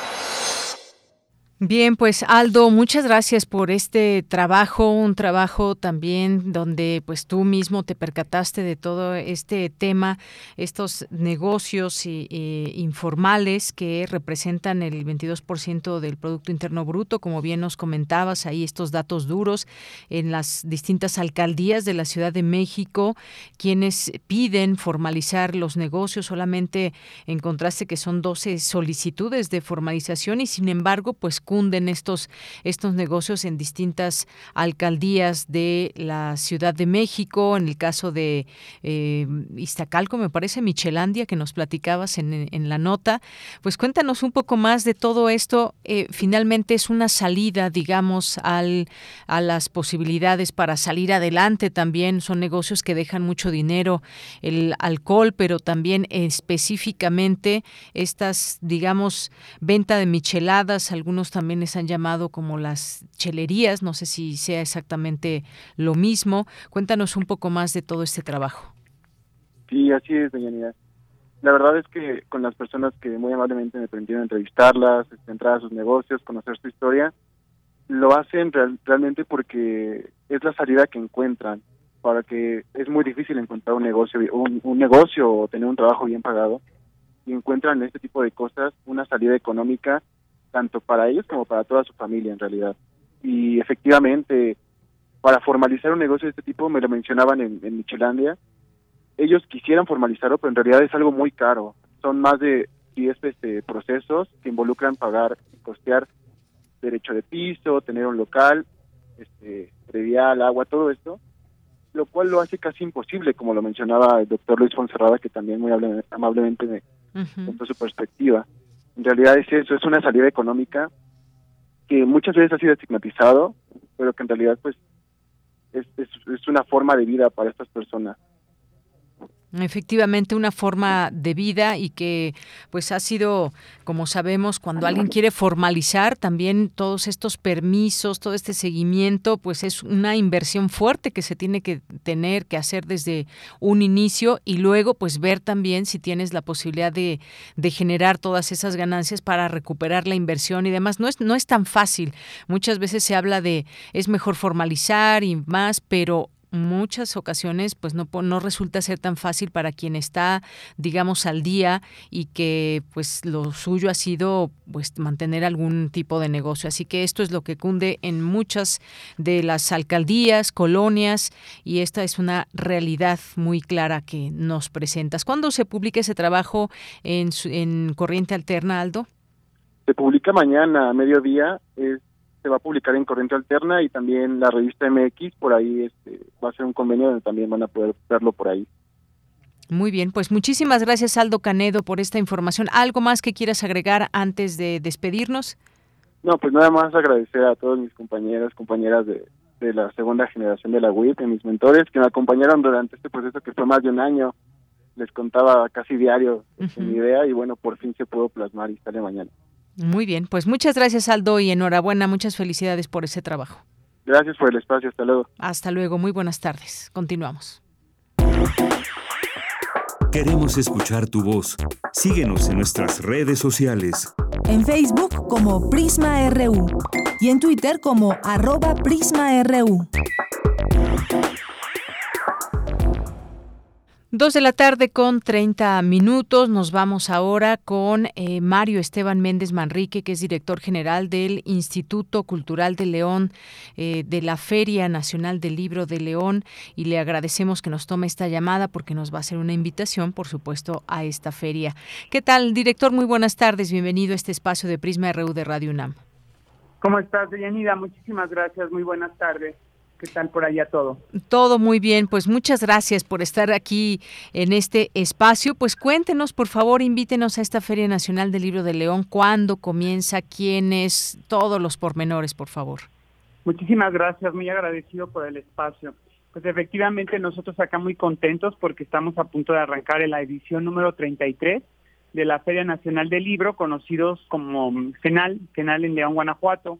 Bien, pues Aldo, muchas gracias por este trabajo, un trabajo también donde pues tú mismo te percataste de todo este tema, estos negocios informales que representan el 22% del Producto Interno Bruto, como bien nos comentabas ahí estos datos duros en las distintas alcaldías de la Ciudad de México, quienes piden formalizar los negocios, solamente encontraste que son 12 solicitudes de formalización y sin embargo pues estos, estos negocios en distintas alcaldías de la Ciudad de México, en el caso de eh, Iztacalco, me parece, Michelandia, que nos platicabas en, en, la nota. Pues cuéntanos un poco más de todo esto. Eh, finalmente es una salida, digamos, al, a las posibilidades para salir adelante también. Son negocios que dejan mucho dinero, el alcohol, pero también específicamente estas, digamos, venta de micheladas, algunos también les han llamado como las chelerías, no sé si sea exactamente lo mismo. Cuéntanos un poco más de todo este trabajo. Sí, así es, doña La verdad es que con las personas que muy amablemente me permitieron entrevistarlas, este, entrar a sus negocios, conocer su historia, lo hacen realmente porque es la salida que encuentran para que es muy difícil encontrar un negocio un, un negocio o tener un trabajo bien pagado y encuentran en este tipo de cosas una salida económica tanto para ellos como para toda su familia en realidad. Y efectivamente, para formalizar un negocio de este tipo, me lo mencionaban en, en Michelandia, ellos quisieran formalizarlo, pero en realidad es algo muy caro. Son más de 10 este, procesos que involucran pagar y costear derecho de piso, tener un local, este, previal, agua, todo esto, lo cual lo hace casi imposible, como lo mencionaba el doctor Luis Fonserrada, que también muy amablemente me contó su perspectiva en realidad es eso, es una salida económica que muchas veces ha sido estigmatizado, pero que en realidad pues es, es, es una forma de vida para estas personas. Efectivamente, una forma de vida y que pues ha sido, como sabemos, cuando alguien quiere formalizar también todos estos permisos, todo este seguimiento, pues es una inversión fuerte que se tiene que tener que hacer desde un inicio y luego pues ver también si tienes la posibilidad de, de generar todas esas ganancias para recuperar la inversión y demás. No es, no es tan fácil. Muchas veces se habla de es mejor formalizar y más, pero muchas ocasiones pues no, no resulta ser tan fácil para quien está digamos al día y que pues lo suyo ha sido pues mantener algún tipo de negocio. Así que esto es lo que cunde en muchas de las alcaldías colonias y esta es una realidad muy clara que nos presentas. ¿cuándo se publica ese trabajo en, en Corriente Alterna Aldo? Se publica mañana a mediodía. Es se va a publicar en Corriente Alterna y también la revista MX, por ahí este, va a ser un convenio donde también van a poder verlo por ahí. Muy bien, pues muchísimas gracias Aldo Canedo por esta información. ¿Algo más que quieras agregar antes de despedirnos? No, pues nada más agradecer a todos mis compañeros, compañeras de, de la segunda generación de la WIP, de mis mentores, que me acompañaron durante este proceso que fue más de un año. Les contaba casi diario mi idea y bueno, por fin se pudo plasmar y sale mañana. Muy bien, pues muchas gracias Aldo y enhorabuena, muchas felicidades por ese trabajo. Gracias por el espacio, hasta luego. Hasta luego, muy buenas tardes. Continuamos. Queremos escuchar tu voz. Síguenos en nuestras redes sociales. En Facebook como Prisma RU y en Twitter como arroba PrismaRU. Dos de la tarde con 30 minutos. Nos vamos ahora con eh, Mario Esteban Méndez Manrique, que es director general del Instituto Cultural de León, eh, de la Feria Nacional del Libro de León, y le agradecemos que nos tome esta llamada porque nos va a hacer una invitación, por supuesto, a esta feria. ¿Qué tal, director? Muy buenas tardes. Bienvenido a este espacio de Prisma RU de Radio UNAM. ¿Cómo estás, Deyanida? Muchísimas gracias. Muy buenas tardes. ¿Qué tal por allá todo? Todo muy bien, pues muchas gracias por estar aquí en este espacio. Pues cuéntenos, por favor, invítenos a esta Feria Nacional del Libro de León. ¿Cuándo comienza? ¿Quiénes? Todos los pormenores, por favor. Muchísimas gracias, muy agradecido por el espacio. Pues efectivamente nosotros acá muy contentos porque estamos a punto de arrancar en la edición número 33 de la Feria Nacional del Libro, conocidos como FENAL, FENAL en León, Guanajuato.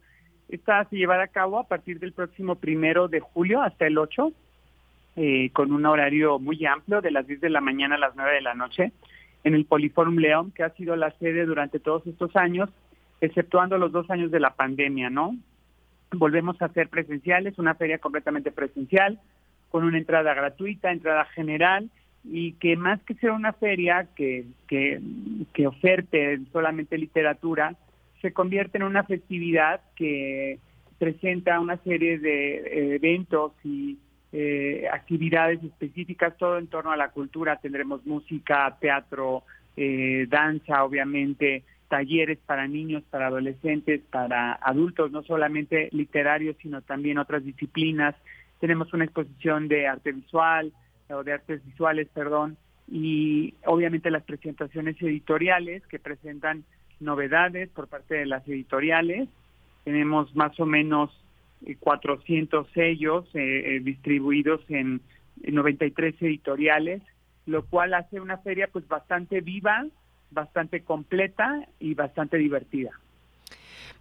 Esta se llevará a cabo a partir del próximo primero de julio hasta el 8, eh, con un horario muy amplio, de las 10 de la mañana a las 9 de la noche, en el Poliforum León, que ha sido la sede durante todos estos años, exceptuando los dos años de la pandemia, ¿no? Volvemos a ser presenciales, una feria completamente presencial, con una entrada gratuita, entrada general, y que más que ser una feria que, que, que oferte solamente literatura, se convierte en una festividad que presenta una serie de eh, eventos y eh, actividades específicas, todo en torno a la cultura. Tendremos música, teatro, eh, danza, obviamente, talleres para niños, para adolescentes, para adultos, no solamente literarios, sino también otras disciplinas. Tenemos una exposición de arte visual, o de artes visuales, perdón, y obviamente las presentaciones editoriales que presentan novedades por parte de las editoriales. Tenemos más o menos 400 eh, sellos eh, eh, distribuidos en, en 93 editoriales, lo cual hace una feria pues bastante viva, bastante completa y bastante divertida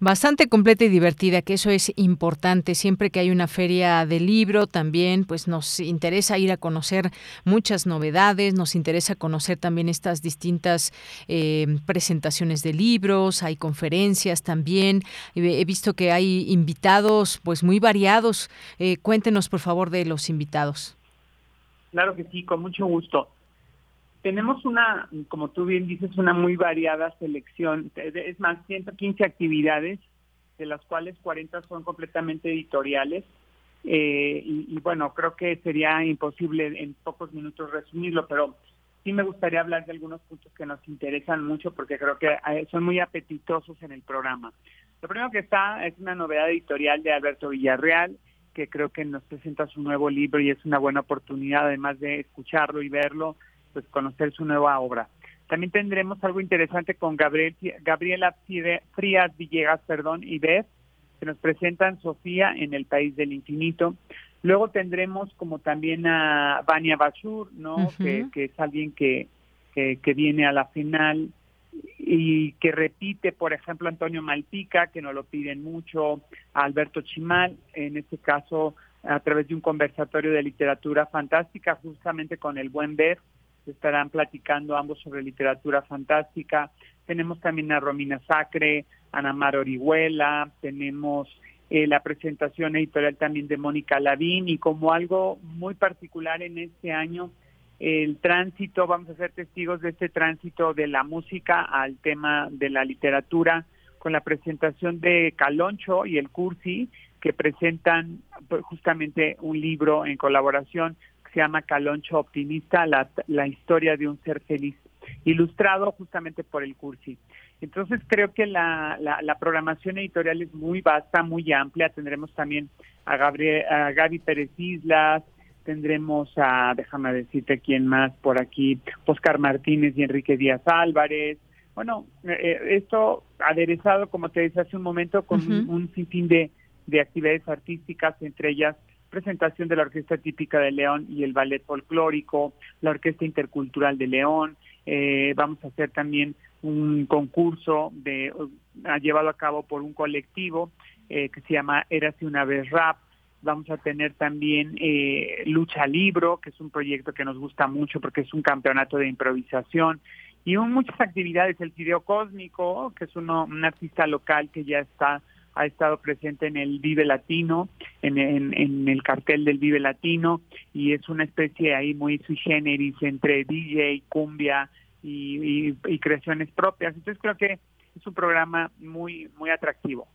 bastante completa y divertida, que eso es importante. Siempre que hay una feria de libro, también pues nos interesa ir a conocer muchas novedades, nos interesa conocer también estas distintas eh, presentaciones de libros, hay conferencias también. He visto que hay invitados pues muy variados. Eh, cuéntenos por favor de los invitados. Claro que sí, con mucho gusto tenemos una, como tú bien dices, una muy variada selección, es más, 115 actividades, de las cuales 40 son completamente editoriales. Eh, y, bueno, creo que sería imposible en pocos minutos resumirlo, pero sí me gustaría hablar de algunos puntos que nos interesan mucho porque creo que eh, son muy apetitosos en el programa. Lo primero que está es una novedad editorial de Alberto Villarreal, que creo que nos presenta su nuevo libro y es una buena oportunidad, además de escucharlo y verlo, pues conocer su nueva obra. También tendremos algo interesante con Gabriel, Gabriela Frías Villegas perdón, y Beth, que nos presentan Sofía en el País del Infinito. Luego tendremos como también a Vania Bashur, ¿no? que, es alguien que, que, viene a la final y que repite, por ejemplo, Antonio Malpica, que nos lo piden mucho, a Alberto Chimal, en este caso a través de un conversatorio de literatura fantástica, justamente con el buen Beth, estarán platicando ambos sobre literatura fantástica. Tenemos también a Romina Sacre, Ana Mar Orihuela, tenemos eh, la presentación editorial también de Mónica Lavín y como algo muy particular en este año, el tránsito, vamos a ser testigos de este tránsito de la música al tema de la literatura con la presentación de Caloncho y el Cursi, que presentan pues, justamente un libro en colaboración se llama Caloncho Optimista, la, la historia de un ser feliz, ilustrado justamente por el Cursi. Entonces creo que la, la, programación editorial es muy vasta, muy amplia. Tendremos también a, Gabriel, a Gaby Pérez Islas, tendremos a, déjame decirte quién más por aquí, Oscar Martínez y Enrique Díaz Álvarez. Bueno, eh, esto aderezado, como te decía hace un momento, con un, un sinfín de, de actividades artísticas, entre ellas presentación de la Orquesta Típica de León y el Ballet Folclórico, la Orquesta Intercultural de León. Eh, vamos a hacer también un concurso de, ha llevado a cabo por un colectivo eh, que se llama Érase una vez rap. Vamos a tener también eh, Lucha Libro, que es un proyecto que nos gusta mucho porque es un campeonato de improvisación. Y muchas actividades, el Video Cósmico, que es uno, un artista local que ya está ha estado presente en el Vive Latino, en, en, el cartel del Vive Latino, y es una especie ahí muy sui generis entre DJ, cumbia y, y creaciones propias. Entonces creo que es un programa muy, muy atractivo.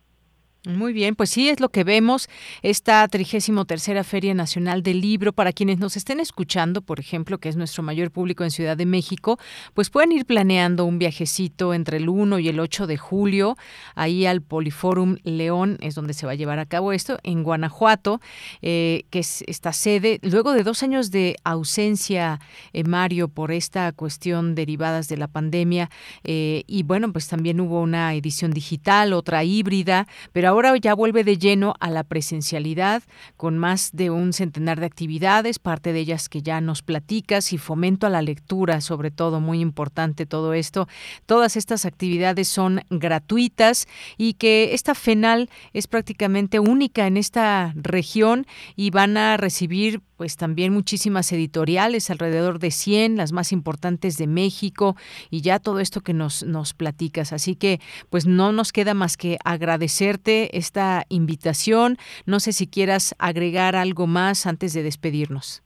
Muy bien, pues sí, es lo que vemos, esta 33 Feria Nacional del Libro. Para quienes nos estén escuchando, por ejemplo, que es nuestro mayor público en Ciudad de México, pues pueden ir planeando un viajecito entre el 1 y el 8 de julio, ahí al Poliforum León, es donde se va a llevar a cabo esto, en Guanajuato, eh, que es esta sede. Luego de dos años de ausencia, eh, Mario, por esta cuestión derivadas de la pandemia, eh, y bueno, pues también hubo una edición digital, otra híbrida, pero ahora ya vuelve de lleno a la presencialidad con más de un centenar de actividades, parte de ellas que ya nos platicas y fomento a la lectura, sobre todo, muy importante todo esto. Todas estas actividades son gratuitas y que esta FENAL es prácticamente única en esta región y van a recibir pues también muchísimas editoriales, alrededor de 100, las más importantes de México y ya todo esto que nos, nos platicas. Así que pues no nos queda más que agradecerte esta invitación. No sé si quieras agregar algo más antes de despedirnos.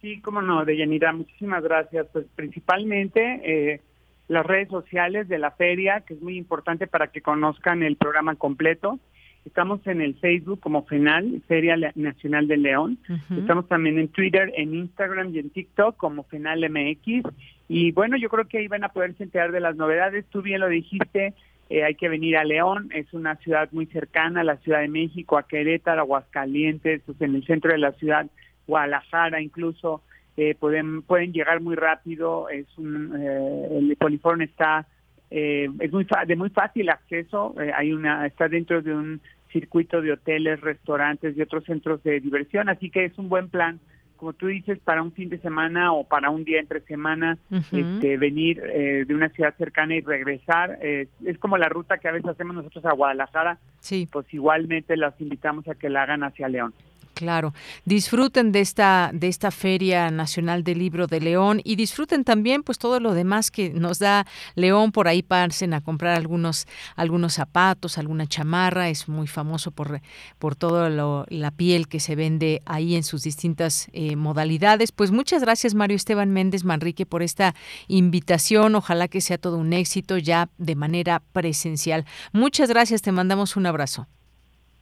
Sí, cómo no, Deyanira, muchísimas gracias. Pues principalmente eh, las redes sociales de la feria, que es muy importante para que conozcan el programa completo. Estamos en el Facebook como FENAL, Feria Nacional de León. Estamos también en Twitter, en Instagram y en TikTok como FENAL MX. Y bueno, yo creo que ahí van a poderse enterar de las novedades. Tú bien lo dijiste, eh, hay que venir a León, es una ciudad muy cercana a la Ciudad de México, a Querétaro, Aguascalientes, pues en el centro de la ciudad, Guadalajara incluso. Eh, pueden pueden llegar muy rápido es un eh, el Poliform está eh, es muy de muy fácil acceso, eh, hay una está dentro de un circuito de hoteles, restaurantes y otros centros de diversión, así que es un buen plan, como tú dices, para un fin de semana o para un día entre semana, este, venir eh, de una ciudad cercana y regresar. es como la ruta que a veces hacemos nosotros a Guadalajara, sí. pues igualmente los invitamos a que la hagan hacia León. Claro, disfruten de esta de esta Feria Nacional del Libro de León y disfruten también pues todo lo demás que nos da León por ahí pasen a comprar algunos algunos zapatos, alguna chamarra, es muy famoso por por todo lo, la piel que se vende ahí en sus distintas eh, modalidades. Pues muchas gracias Mario Esteban Méndez Manrique por esta invitación, ojalá que sea todo un éxito ya de manera presencial. Muchas gracias, te mandamos un abrazo.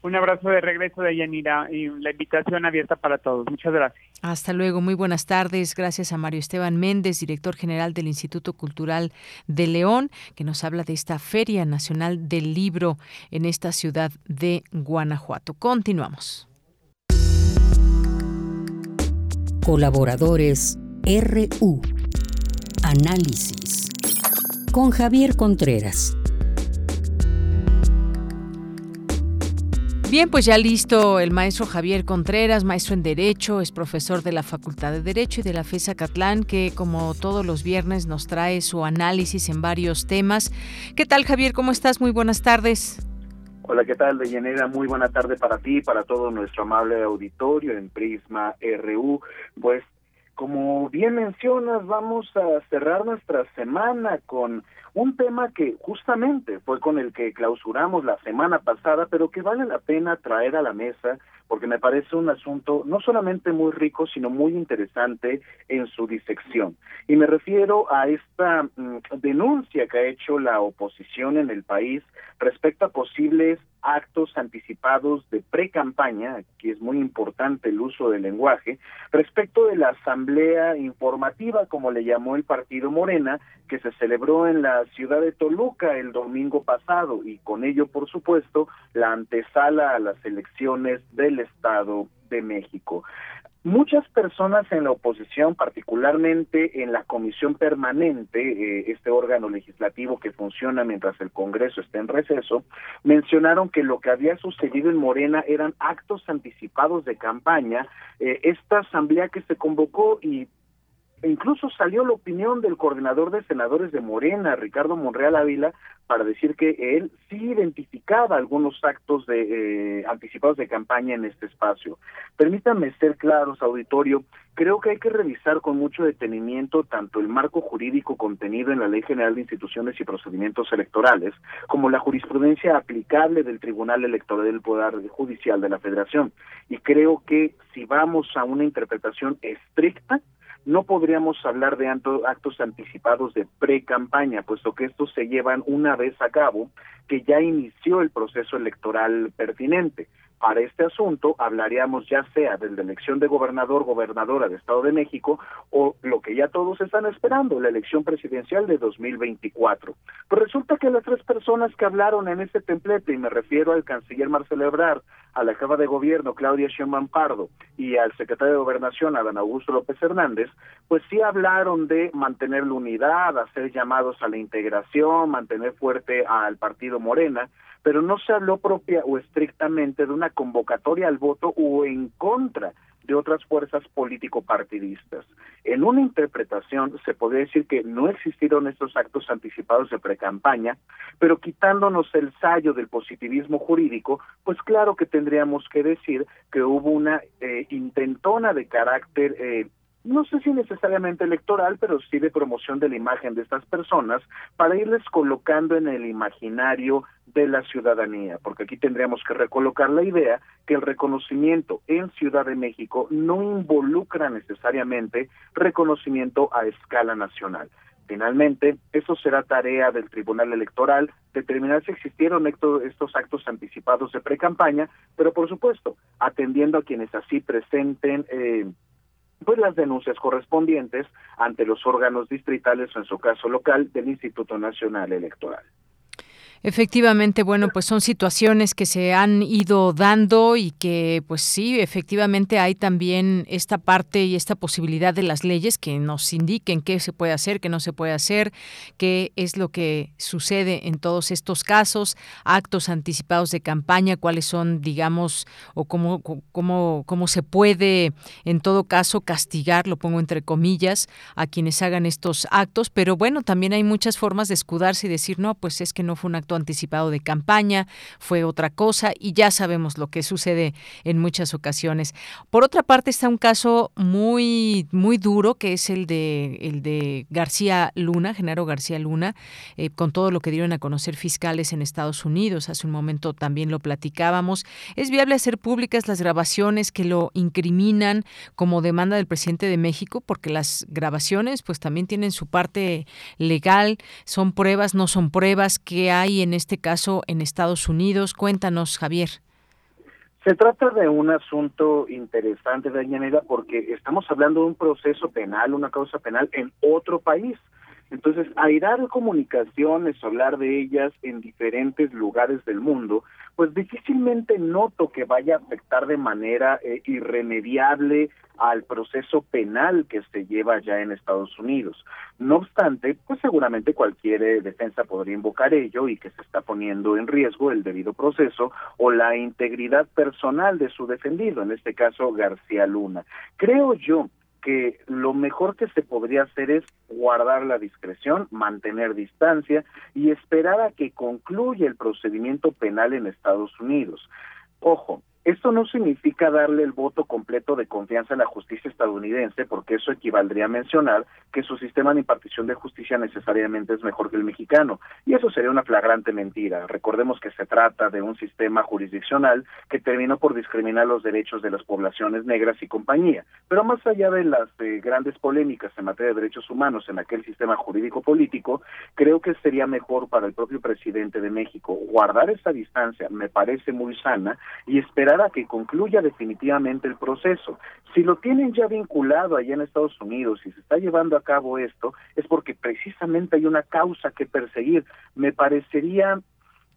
Un abrazo de regreso de Yanira y la invitación abierta para todos. Muchas gracias. Hasta luego, muy buenas tardes. Gracias a Mario Esteban Méndez, director general del Instituto Cultural de León, que nos habla de esta Feria Nacional del Libro en esta ciudad de Guanajuato. Continuamos. Colaboradores RU. Análisis. Con Javier Contreras. Bien, pues ya listo el maestro Javier Contreras, maestro en Derecho, es profesor de la Facultad de Derecho y de la FESA Catlán, que como todos los viernes nos trae su análisis en varios temas. ¿Qué tal, Javier? ¿Cómo estás? Muy buenas tardes. Hola, ¿qué tal, Deyanira? Muy buena tarde para ti para todo nuestro amable auditorio en Prisma RU. Pues, como bien mencionas, vamos a cerrar nuestra semana con un tema que justamente fue con el que clausuramos la semana pasada, pero que vale la pena traer a la mesa porque me parece un asunto no solamente muy rico, sino muy interesante en su disección. Y me refiero a esta mm, denuncia que ha hecho la oposición en el país respecto a posibles actos anticipados de pre-campaña, que es muy importante el uso del lenguaje, respecto de la asamblea informativa, como le llamó el partido Morena, que se celebró en la ciudad de Toluca el domingo pasado y con ello, por supuesto, la antesala a las elecciones del Estado de México. Muchas personas en la oposición, particularmente en la comisión permanente, eh, este órgano legislativo que funciona mientras el Congreso está en receso, mencionaron que lo que había sucedido en Morena eran actos anticipados de campaña. Eh, esta asamblea que se convocó y incluso salió la opinión del coordinador de senadores de Morena, Ricardo Monreal Ávila, para decir que él sí identificaba algunos actos de eh, anticipados de campaña en este espacio. Permítanme ser claros, auditorio, creo que hay que revisar con mucho detenimiento tanto el marco jurídico contenido en la Ley General de Instituciones y Procedimientos Electorales, como la jurisprudencia aplicable del Tribunal Electoral del Poder Judicial de la Federación. Y creo que si vamos a una interpretación estricta, no podríamos hablar de actos anticipados de pre-campaña, puesto que estos se llevan una vez a cabo que ya inició el proceso electoral pertinente. Para este asunto hablaríamos ya sea de la elección de gobernador, gobernadora de Estado de México o lo que ya todos están esperando, la elección presidencial de 2024. Pues resulta que las tres personas que hablaron en este templete, y me refiero al canciller Marcelo Ebrard, a la jefa de gobierno Claudia Sheinbaum Pardo y al secretario de Gobernación Adán Augusto López Hernández, pues sí hablaron de mantener la unidad, hacer llamados a la integración, mantener fuerte al partido Morena, pero no se habló propia o estrictamente de una convocatoria al voto o en contra de otras fuerzas político-partidistas. En una interpretación se podría decir que no existieron estos actos anticipados de precampaña, pero quitándonos el sallo del positivismo jurídico, pues claro que tendríamos que decir que hubo una eh, intentona de carácter eh, no sé si necesariamente electoral, pero sí de promoción de la imagen de estas personas para irles colocando en el imaginario de la ciudadanía, porque aquí tendríamos que recolocar la idea que el reconocimiento en Ciudad de México no involucra necesariamente reconocimiento a escala nacional. Finalmente, eso será tarea del Tribunal Electoral determinar si existieron estos actos anticipados de pre-campaña, pero por supuesto, atendiendo a quienes así presenten eh, pues las denuncias correspondientes ante los órganos distritales o en su caso local del Instituto Nacional Electoral. Efectivamente, bueno, pues son situaciones que se han ido dando y que, pues sí, efectivamente hay también esta parte y esta posibilidad de las leyes que nos indiquen qué se puede hacer, qué no se puede hacer, qué es lo que sucede en todos estos casos, actos anticipados de campaña, cuáles son, digamos, o cómo, cómo, cómo se puede, en todo caso, castigar, lo pongo entre comillas, a quienes hagan estos actos, pero bueno, también hay muchas formas de escudarse y decir, no, pues es que no fue un acto anticipado de campaña, fue otra cosa y ya sabemos lo que sucede en muchas ocasiones. Por otra parte está un caso muy muy duro que es el de el de García Luna, Genaro García Luna, eh, con todo lo que dieron a conocer fiscales en Estados Unidos. Hace un momento también lo platicábamos. Es viable hacer públicas las grabaciones que lo incriminan como demanda del presidente de México, porque las grabaciones pues también tienen su parte legal, son pruebas, no son pruebas, que hay en este caso en Estados Unidos. Cuéntanos, Javier. Se trata de un asunto interesante, Dayanera, porque estamos hablando de un proceso penal, una causa penal en otro país. Entonces, airar comunicaciones, hablar de ellas en diferentes lugares del mundo, pues difícilmente noto que vaya a afectar de manera eh, irremediable al proceso penal que se lleva ya en Estados Unidos. No obstante, pues seguramente cualquier eh, defensa podría invocar ello y que se está poniendo en riesgo el debido proceso o la integridad personal de su defendido, en este caso García Luna. Creo yo que lo mejor que se podría hacer es guardar la discreción, mantener distancia y esperar a que concluya el procedimiento penal en Estados Unidos. Ojo, esto no significa darle el voto completo de confianza a la justicia estadounidense, porque eso equivaldría a mencionar que su sistema de impartición de justicia necesariamente es mejor que el mexicano, y eso sería una flagrante mentira. Recordemos que se trata de un sistema jurisdiccional que terminó por discriminar los derechos de las poblaciones negras y compañía. Pero más allá de las eh, grandes polémicas en materia de derechos humanos en aquel sistema jurídico político, creo que sería mejor para el propio presidente de México guardar esa distancia, me parece muy sana, y esperar a que concluya definitivamente el proceso. Si lo tienen ya vinculado allá en Estados Unidos y se está llevando a cabo esto, es porque precisamente hay una causa que perseguir. Me parecería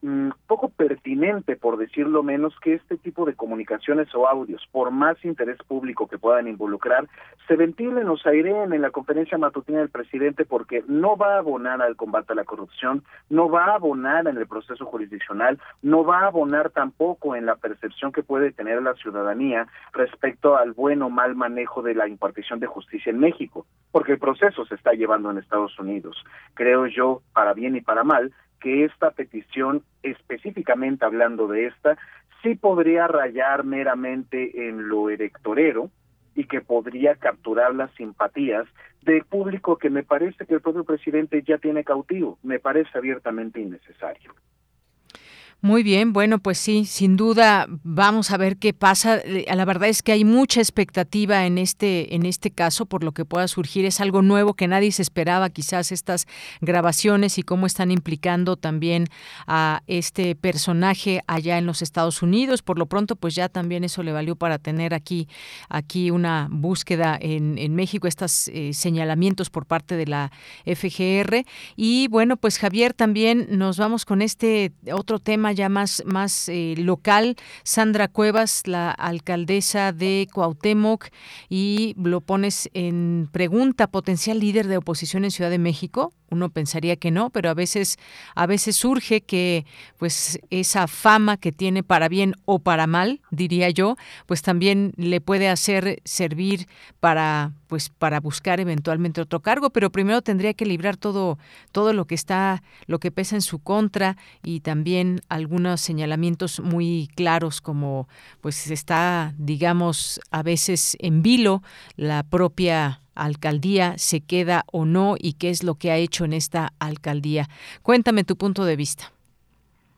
Mm, poco pertinente, por decirlo menos, que este tipo de comunicaciones o audios, por más interés público que puedan involucrar, se ventilen o se aireen en la conferencia matutina del presidente porque no va a abonar al combate a la corrupción, no va a abonar en el proceso jurisdiccional, no va a abonar tampoco en la percepción que puede tener la ciudadanía respecto al buen o mal manejo de la impartición de justicia en México, porque el proceso se está llevando en Estados Unidos. Creo yo, para bien y para mal, que esta petición, específicamente hablando de esta, sí podría rayar meramente en lo electorero y que podría capturar las simpatías del público que me parece que el propio presidente ya tiene cautivo. Me parece abiertamente innecesario. Muy bien, bueno, pues sí, sin duda vamos a ver qué pasa. Eh, la verdad es que hay mucha expectativa en este en este caso por lo que pueda surgir. Es algo nuevo que nadie se esperaba, quizás estas grabaciones y cómo están implicando también a este personaje allá en los Estados Unidos. Por lo pronto, pues ya también eso le valió para tener aquí aquí una búsqueda en, en México, estos eh, señalamientos por parte de la FGR. Y bueno, pues Javier, también nos vamos con este otro tema ya más, más eh, local, Sandra Cuevas, la alcaldesa de Cuauhtémoc, y lo pones en pregunta, potencial líder de oposición en Ciudad de México. Uno pensaría que no, pero a veces, a veces surge que pues esa fama que tiene para bien o para mal, diría yo, pues también le puede hacer servir para pues para buscar eventualmente otro cargo, pero primero tendría que librar todo todo lo que está lo que pesa en su contra y también algunos señalamientos muy claros como pues está digamos a veces en vilo la propia alcaldía se queda o no y qué es lo que ha hecho en esta alcaldía. Cuéntame tu punto de vista.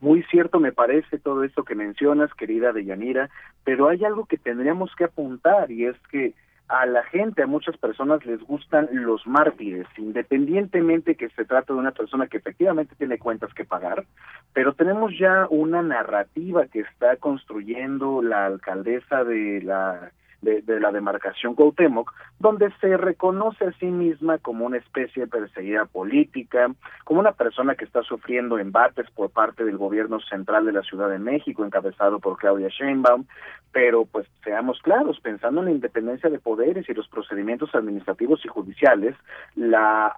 Muy cierto me parece todo esto que mencionas, querida Deyanira, pero hay algo que tendríamos que apuntar y es que a la gente, a muchas personas les gustan los mártires, independientemente que se trate de una persona que efectivamente tiene cuentas que pagar, pero tenemos ya una narrativa que está construyendo la alcaldesa de la de, la demarcación Cuauhtémoc, donde se reconoce a sí misma como una especie de perseguida política, como una persona que está sufriendo embates por parte del gobierno central de la Ciudad de México, encabezado por Claudia Sheinbaum, pero pues seamos claros, pensando en la independencia de poderes y los procedimientos administrativos y judiciales, la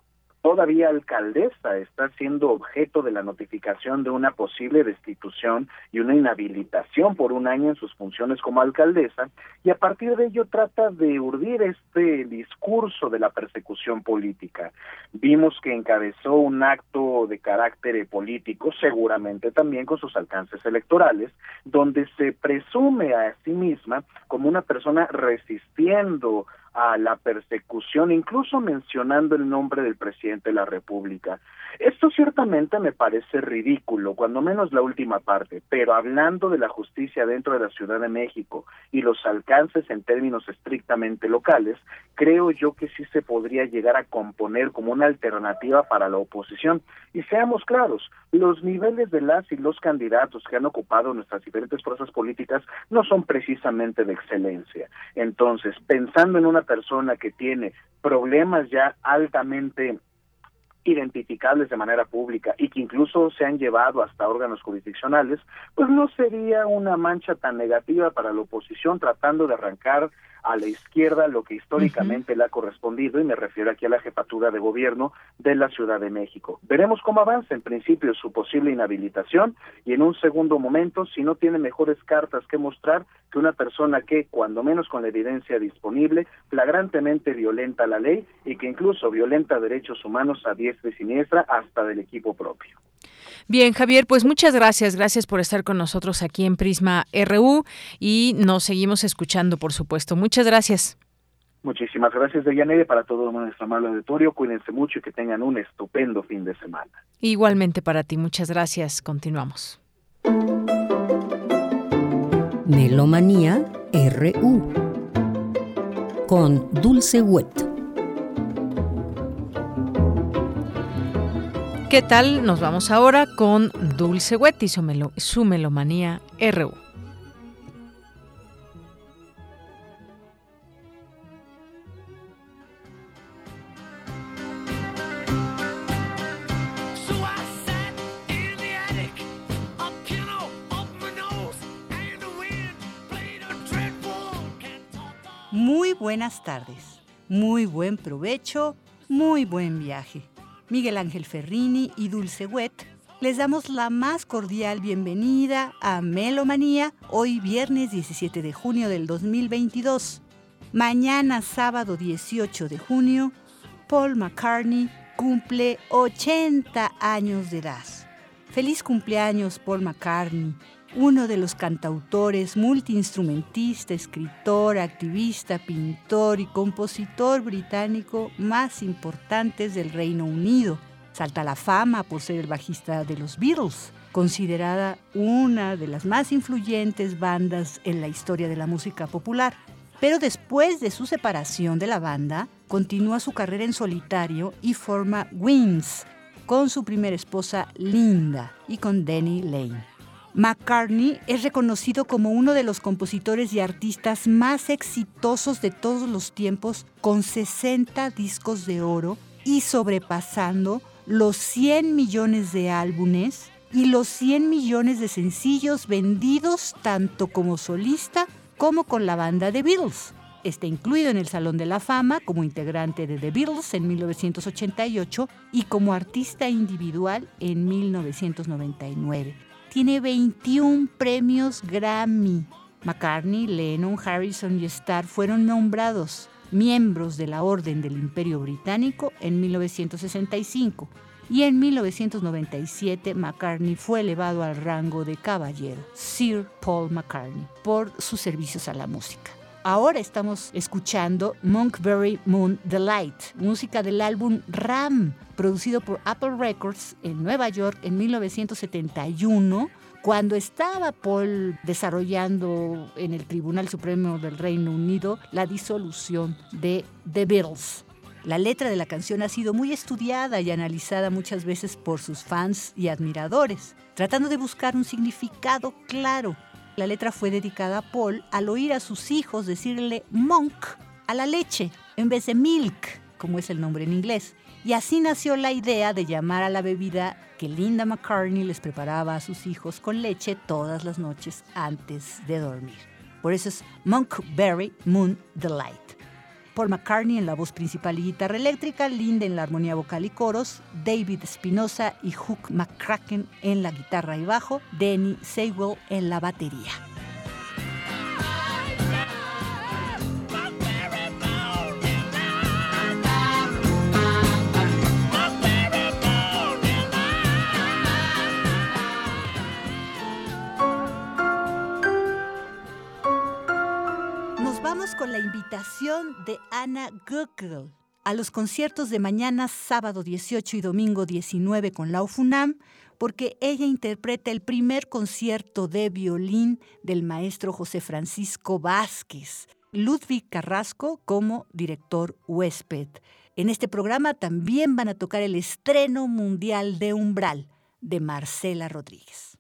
todavía alcaldesa está siendo objeto de la notificación de una posible destitución y una inhabilitación por un año en sus funciones como alcaldesa y a partir de ello trata de urdir este discurso de la persecución política. Vimos que encabezó un acto de carácter político, seguramente también con sus alcances electorales, donde se presume a sí misma como una persona resistiendo a la persecución, incluso mencionando el nombre del presidente de la República. Esto ciertamente me parece ridículo, cuando menos la última parte, pero hablando de la justicia dentro de la Ciudad de México y los alcances en términos estrictamente locales, creo yo que sí se podría llegar a componer como una alternativa para la oposición. Y seamos claros, los niveles de las y los candidatos que han ocupado nuestras diferentes fuerzas políticas no son precisamente de excelencia. Entonces, pensando en una persona que tiene problemas ya altamente identificables de manera pública y que incluso se han llevado hasta órganos jurisdiccionales, pues no sería una mancha tan negativa para la oposición tratando de arrancar a la izquierda lo que históricamente le ha correspondido, y me refiero aquí a la jefatura de gobierno de la Ciudad de México. Veremos cómo avanza en principio su posible inhabilitación y en un segundo momento, si no tiene mejores cartas que mostrar que una persona que, cuando menos con la evidencia disponible, flagrantemente violenta la ley y que incluso violenta derechos humanos a diestra y siniestra hasta del equipo propio. Bien, Javier, pues muchas gracias. Gracias por estar con nosotros aquí en Prisma RU y nos seguimos escuchando, por supuesto. Muchas gracias. Muchísimas gracias, Deyanere, para todo nuestro amable auditorio. Cuídense mucho y que tengan un estupendo fin de semana. Igualmente para ti. Muchas gracias. Continuamos. Melomanía RU con Dulce Wet. ¿Qué tal? Nos vamos ahora con Dulce Wet y su, melomanía RU. Muy buenas tardes, muy buen provecho, muy buen viaje. Miguel Ángel Ferrini y Dulce Wet les damos la más cordial bienvenida a Melomanía hoy viernes 17 de junio del 2022. Mañana sábado 18 de junio, Paul McCartney cumple 80 años de edad. Feliz cumpleaños Paul McCartney uno de los cantautores, multiinstrumentista, escritor, activista, pintor y compositor británico más importantes del Reino Unido. Salta a la fama por ser el bajista de los Beatles, considerada una de las más influyentes bandas en la historia de la música popular. Pero después de su separación de la banda, continúa su carrera en solitario y forma Wings con su primera esposa Linda y con Danny Lane. McCartney es reconocido como uno de los compositores y artistas más exitosos de todos los tiempos, con 60 discos de oro y sobrepasando los 100 millones de álbumes y los 100 millones de sencillos vendidos tanto como solista como con la banda de Beatles. Está incluido en el Salón de la Fama como integrante de The Beatles en 1988 y como artista individual en 1999 tiene 21 premios Grammy. McCartney, Lennon, Harrison y Starr fueron nombrados miembros de la Orden del Imperio Británico en 1965 y en 1997 McCartney fue elevado al rango de caballero, Sir Paul McCartney, por sus servicios a la música. Ahora estamos escuchando Monkberry Moon Delight, música del álbum Ram, producido por Apple Records en Nueva York en 1971 cuando estaba Paul desarrollando en el Tribunal Supremo del Reino Unido la disolución de The Beatles. La letra de la canción ha sido muy estudiada y analizada muchas veces por sus fans y admiradores, tratando de buscar un significado claro la letra fue dedicada a Paul al oír a sus hijos decirle monk a la leche en vez de milk, como es el nombre en inglés. Y así nació la idea de llamar a la bebida que Linda McCartney les preparaba a sus hijos con leche todas las noches antes de dormir. Por eso es Monkberry Moon Delight. Paul McCartney en la voz principal y guitarra eléctrica, Linda en la armonía vocal y coros, David Espinosa y Hook McCracken en la guitarra y bajo, Danny Sewell en la batería. Con la invitación de Ana Google a los conciertos de mañana, sábado 18 y domingo 19 con la UFUNAM, porque ella interpreta el primer concierto de violín del maestro José Francisco Vázquez, Ludwig Carrasco como director huésped. En este programa también van a tocar el estreno mundial de Umbral de Marcela Rodríguez.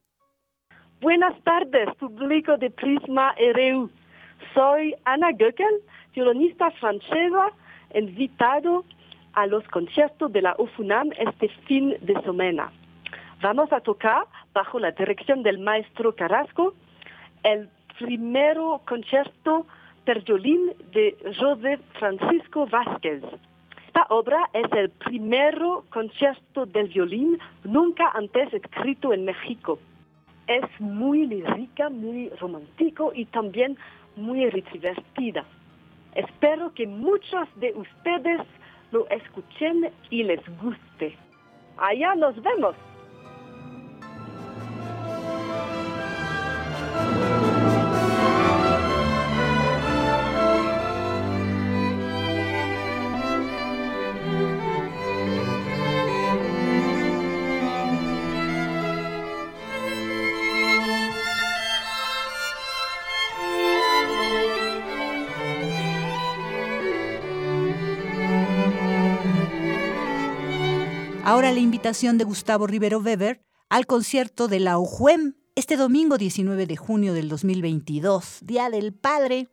Buenas tardes, público de Prisma RU. Soy Ana Göckel, violonista francesa, invitado a los conciertos de la UFUNAM este fin de semana. Vamos a tocar, bajo la dirección del maestro Carrasco, el primero concierto per violín de José Francisco Vázquez. Esta obra es el primero concierto del violín nunca antes escrito en México. Es muy lírica, muy romántico y también muy divertida. Espero que muchos de ustedes lo escuchen y les guste. Allá nos vemos. La invitación de Gustavo Rivero Weber al concierto de la OJUEM este domingo 19 de junio del 2022, Día del Padre.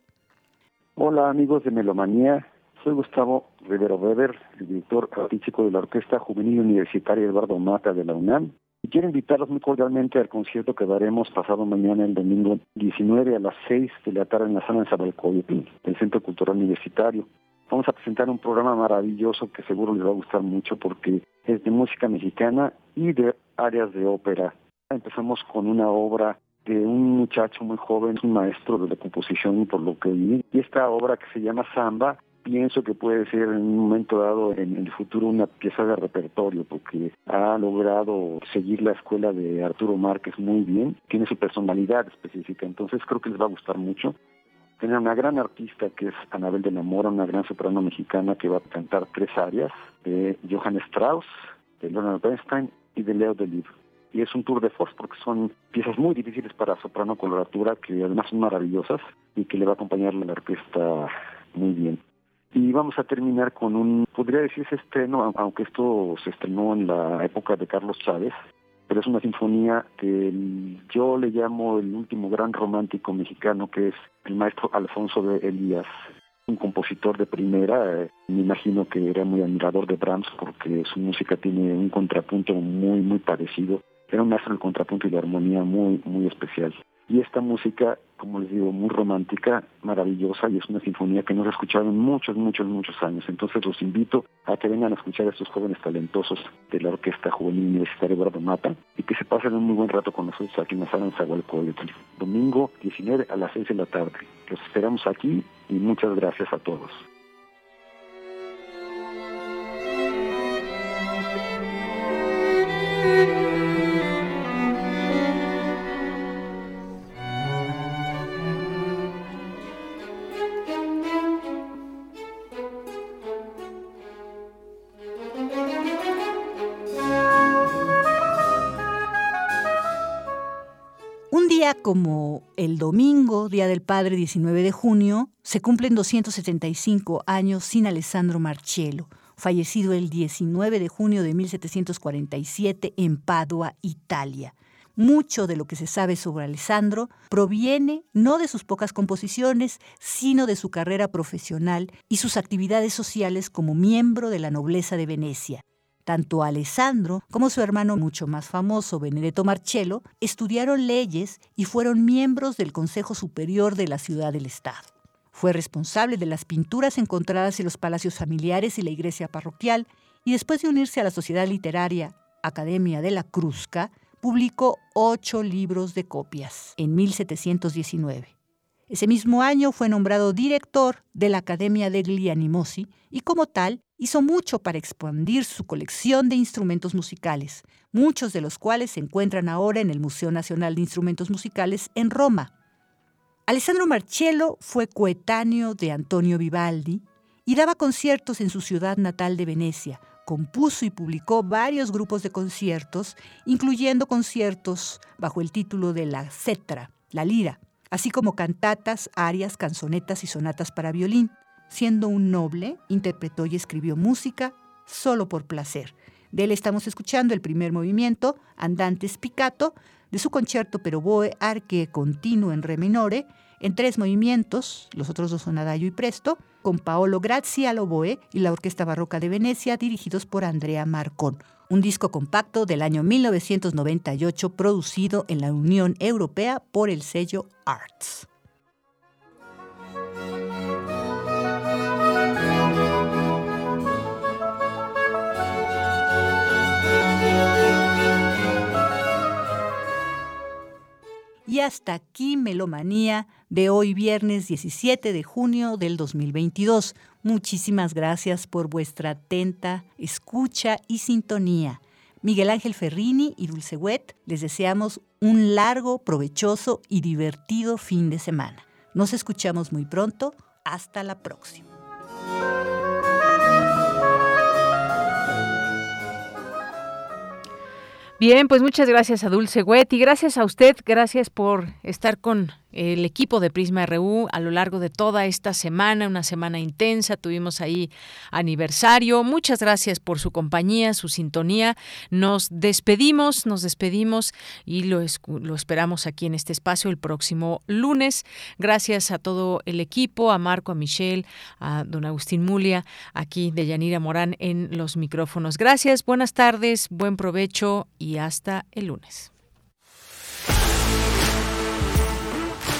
Hola amigos de Melomanía, soy Gustavo Rivero Weber, el director artístico de la Orquesta Juvenil Universitaria Eduardo Mata de la UNAM quiero invitarlos muy cordialmente al concierto que daremos pasado mañana, el domingo 19 a las 6 de la tarde en la sala de Zabalcoyotl, del Centro Cultural Universitario. Vamos a presentar un programa maravilloso que seguro les va a gustar mucho porque es de música mexicana y de áreas de ópera. Empezamos con una obra de un muchacho muy joven, un maestro de la composición por lo que vi, y esta obra que se llama Samba, pienso que puede ser en un momento dado en el futuro una pieza de repertorio porque ha logrado seguir la escuela de Arturo Márquez muy bien, tiene su personalidad específica, entonces creo que les va a gustar mucho. Tiene una gran artista que es Anabel de la Mora, una gran soprano mexicana que va a cantar tres áreas de Johann Strauss, de Leonard Bernstein y de Leo Delibes y es un tour de force porque son piezas muy difíciles para soprano coloratura que además son maravillosas y que le va a acompañar la orquesta muy bien. Y vamos a terminar con un, podría decirse estreno, aunque esto se estrenó en la época de Carlos Chávez, pero es una sinfonía que yo le llamo el último gran romántico mexicano, que es el maestro Alfonso de Elías, un compositor de primera, eh, me imagino que era muy admirador de Brahms porque su música tiene un contrapunto muy, muy parecido era un maestro del contrapunto y la armonía muy, muy especial. Y esta música, como les digo, muy romántica, maravillosa, y es una sinfonía que no se ha escuchado en muchos, muchos, muchos años. Entonces los invito a que vengan a escuchar a estos jóvenes talentosos de la Orquesta Juvenil Universitaria Eduardo Mata y que se pasen un muy buen rato con nosotros aquí en la sala en Zagualcoyotl. Domingo 19 a las 6 de la tarde. Los esperamos aquí y muchas gracias a todos. Como el domingo, Día del Padre 19 de junio, se cumplen 275 años sin Alessandro Marcello, fallecido el 19 de junio de 1747 en Padua, Italia. Mucho de lo que se sabe sobre Alessandro proviene no de sus pocas composiciones, sino de su carrera profesional y sus actividades sociales como miembro de la nobleza de Venecia. Tanto Alessandro como su hermano mucho más famoso, Benedetto Marcello, estudiaron leyes y fueron miembros del Consejo Superior de la Ciudad del Estado. Fue responsable de las pinturas encontradas en los palacios familiares y la iglesia parroquial, y después de unirse a la Sociedad Literaria Academia de la Cruzca, publicó ocho libros de copias en 1719. Ese mismo año fue nombrado director de la Academia degli Animosi y como tal hizo mucho para expandir su colección de instrumentos musicales, muchos de los cuales se encuentran ahora en el Museo Nacional de Instrumentos Musicales en Roma. Alessandro Marcello fue coetáneo de Antonio Vivaldi y daba conciertos en su ciudad natal de Venecia. Compuso y publicó varios grupos de conciertos, incluyendo conciertos bajo el título de la cetra, la lira, así como cantatas, arias, canzonetas y sonatas para violín. Siendo un noble, interpretó y escribió música solo por placer. De él estamos escuchando el primer movimiento, Andante Spicato, de su concierto pero boe arque continuo en re minore, en tres movimientos, los otros dos son Adagio y Presto, con Paolo Grazzi al oboe y la Orquesta Barroca de Venecia, dirigidos por Andrea Marcón un disco compacto del año 1998 producido en la Unión Europea por el sello Arts. Y hasta aquí Melomanía de hoy viernes 17 de junio del 2022. Muchísimas gracias por vuestra atenta escucha y sintonía. Miguel Ángel Ferrini y Dulce Wet les deseamos un largo, provechoso y divertido fin de semana. Nos escuchamos muy pronto. Hasta la próxima. Bien, pues muchas gracias a Dulce Wet y gracias a usted, gracias por estar con el equipo de Prisma RU a lo largo de toda esta semana, una semana intensa. Tuvimos ahí aniversario. Muchas gracias por su compañía, su sintonía. Nos despedimos, nos despedimos y lo, lo esperamos aquí en este espacio el próximo lunes. Gracias a todo el equipo, a Marco, a Michelle, a don Agustín Mulia, aquí de Yanira Morán en los micrófonos. Gracias, buenas tardes, buen provecho y hasta el lunes.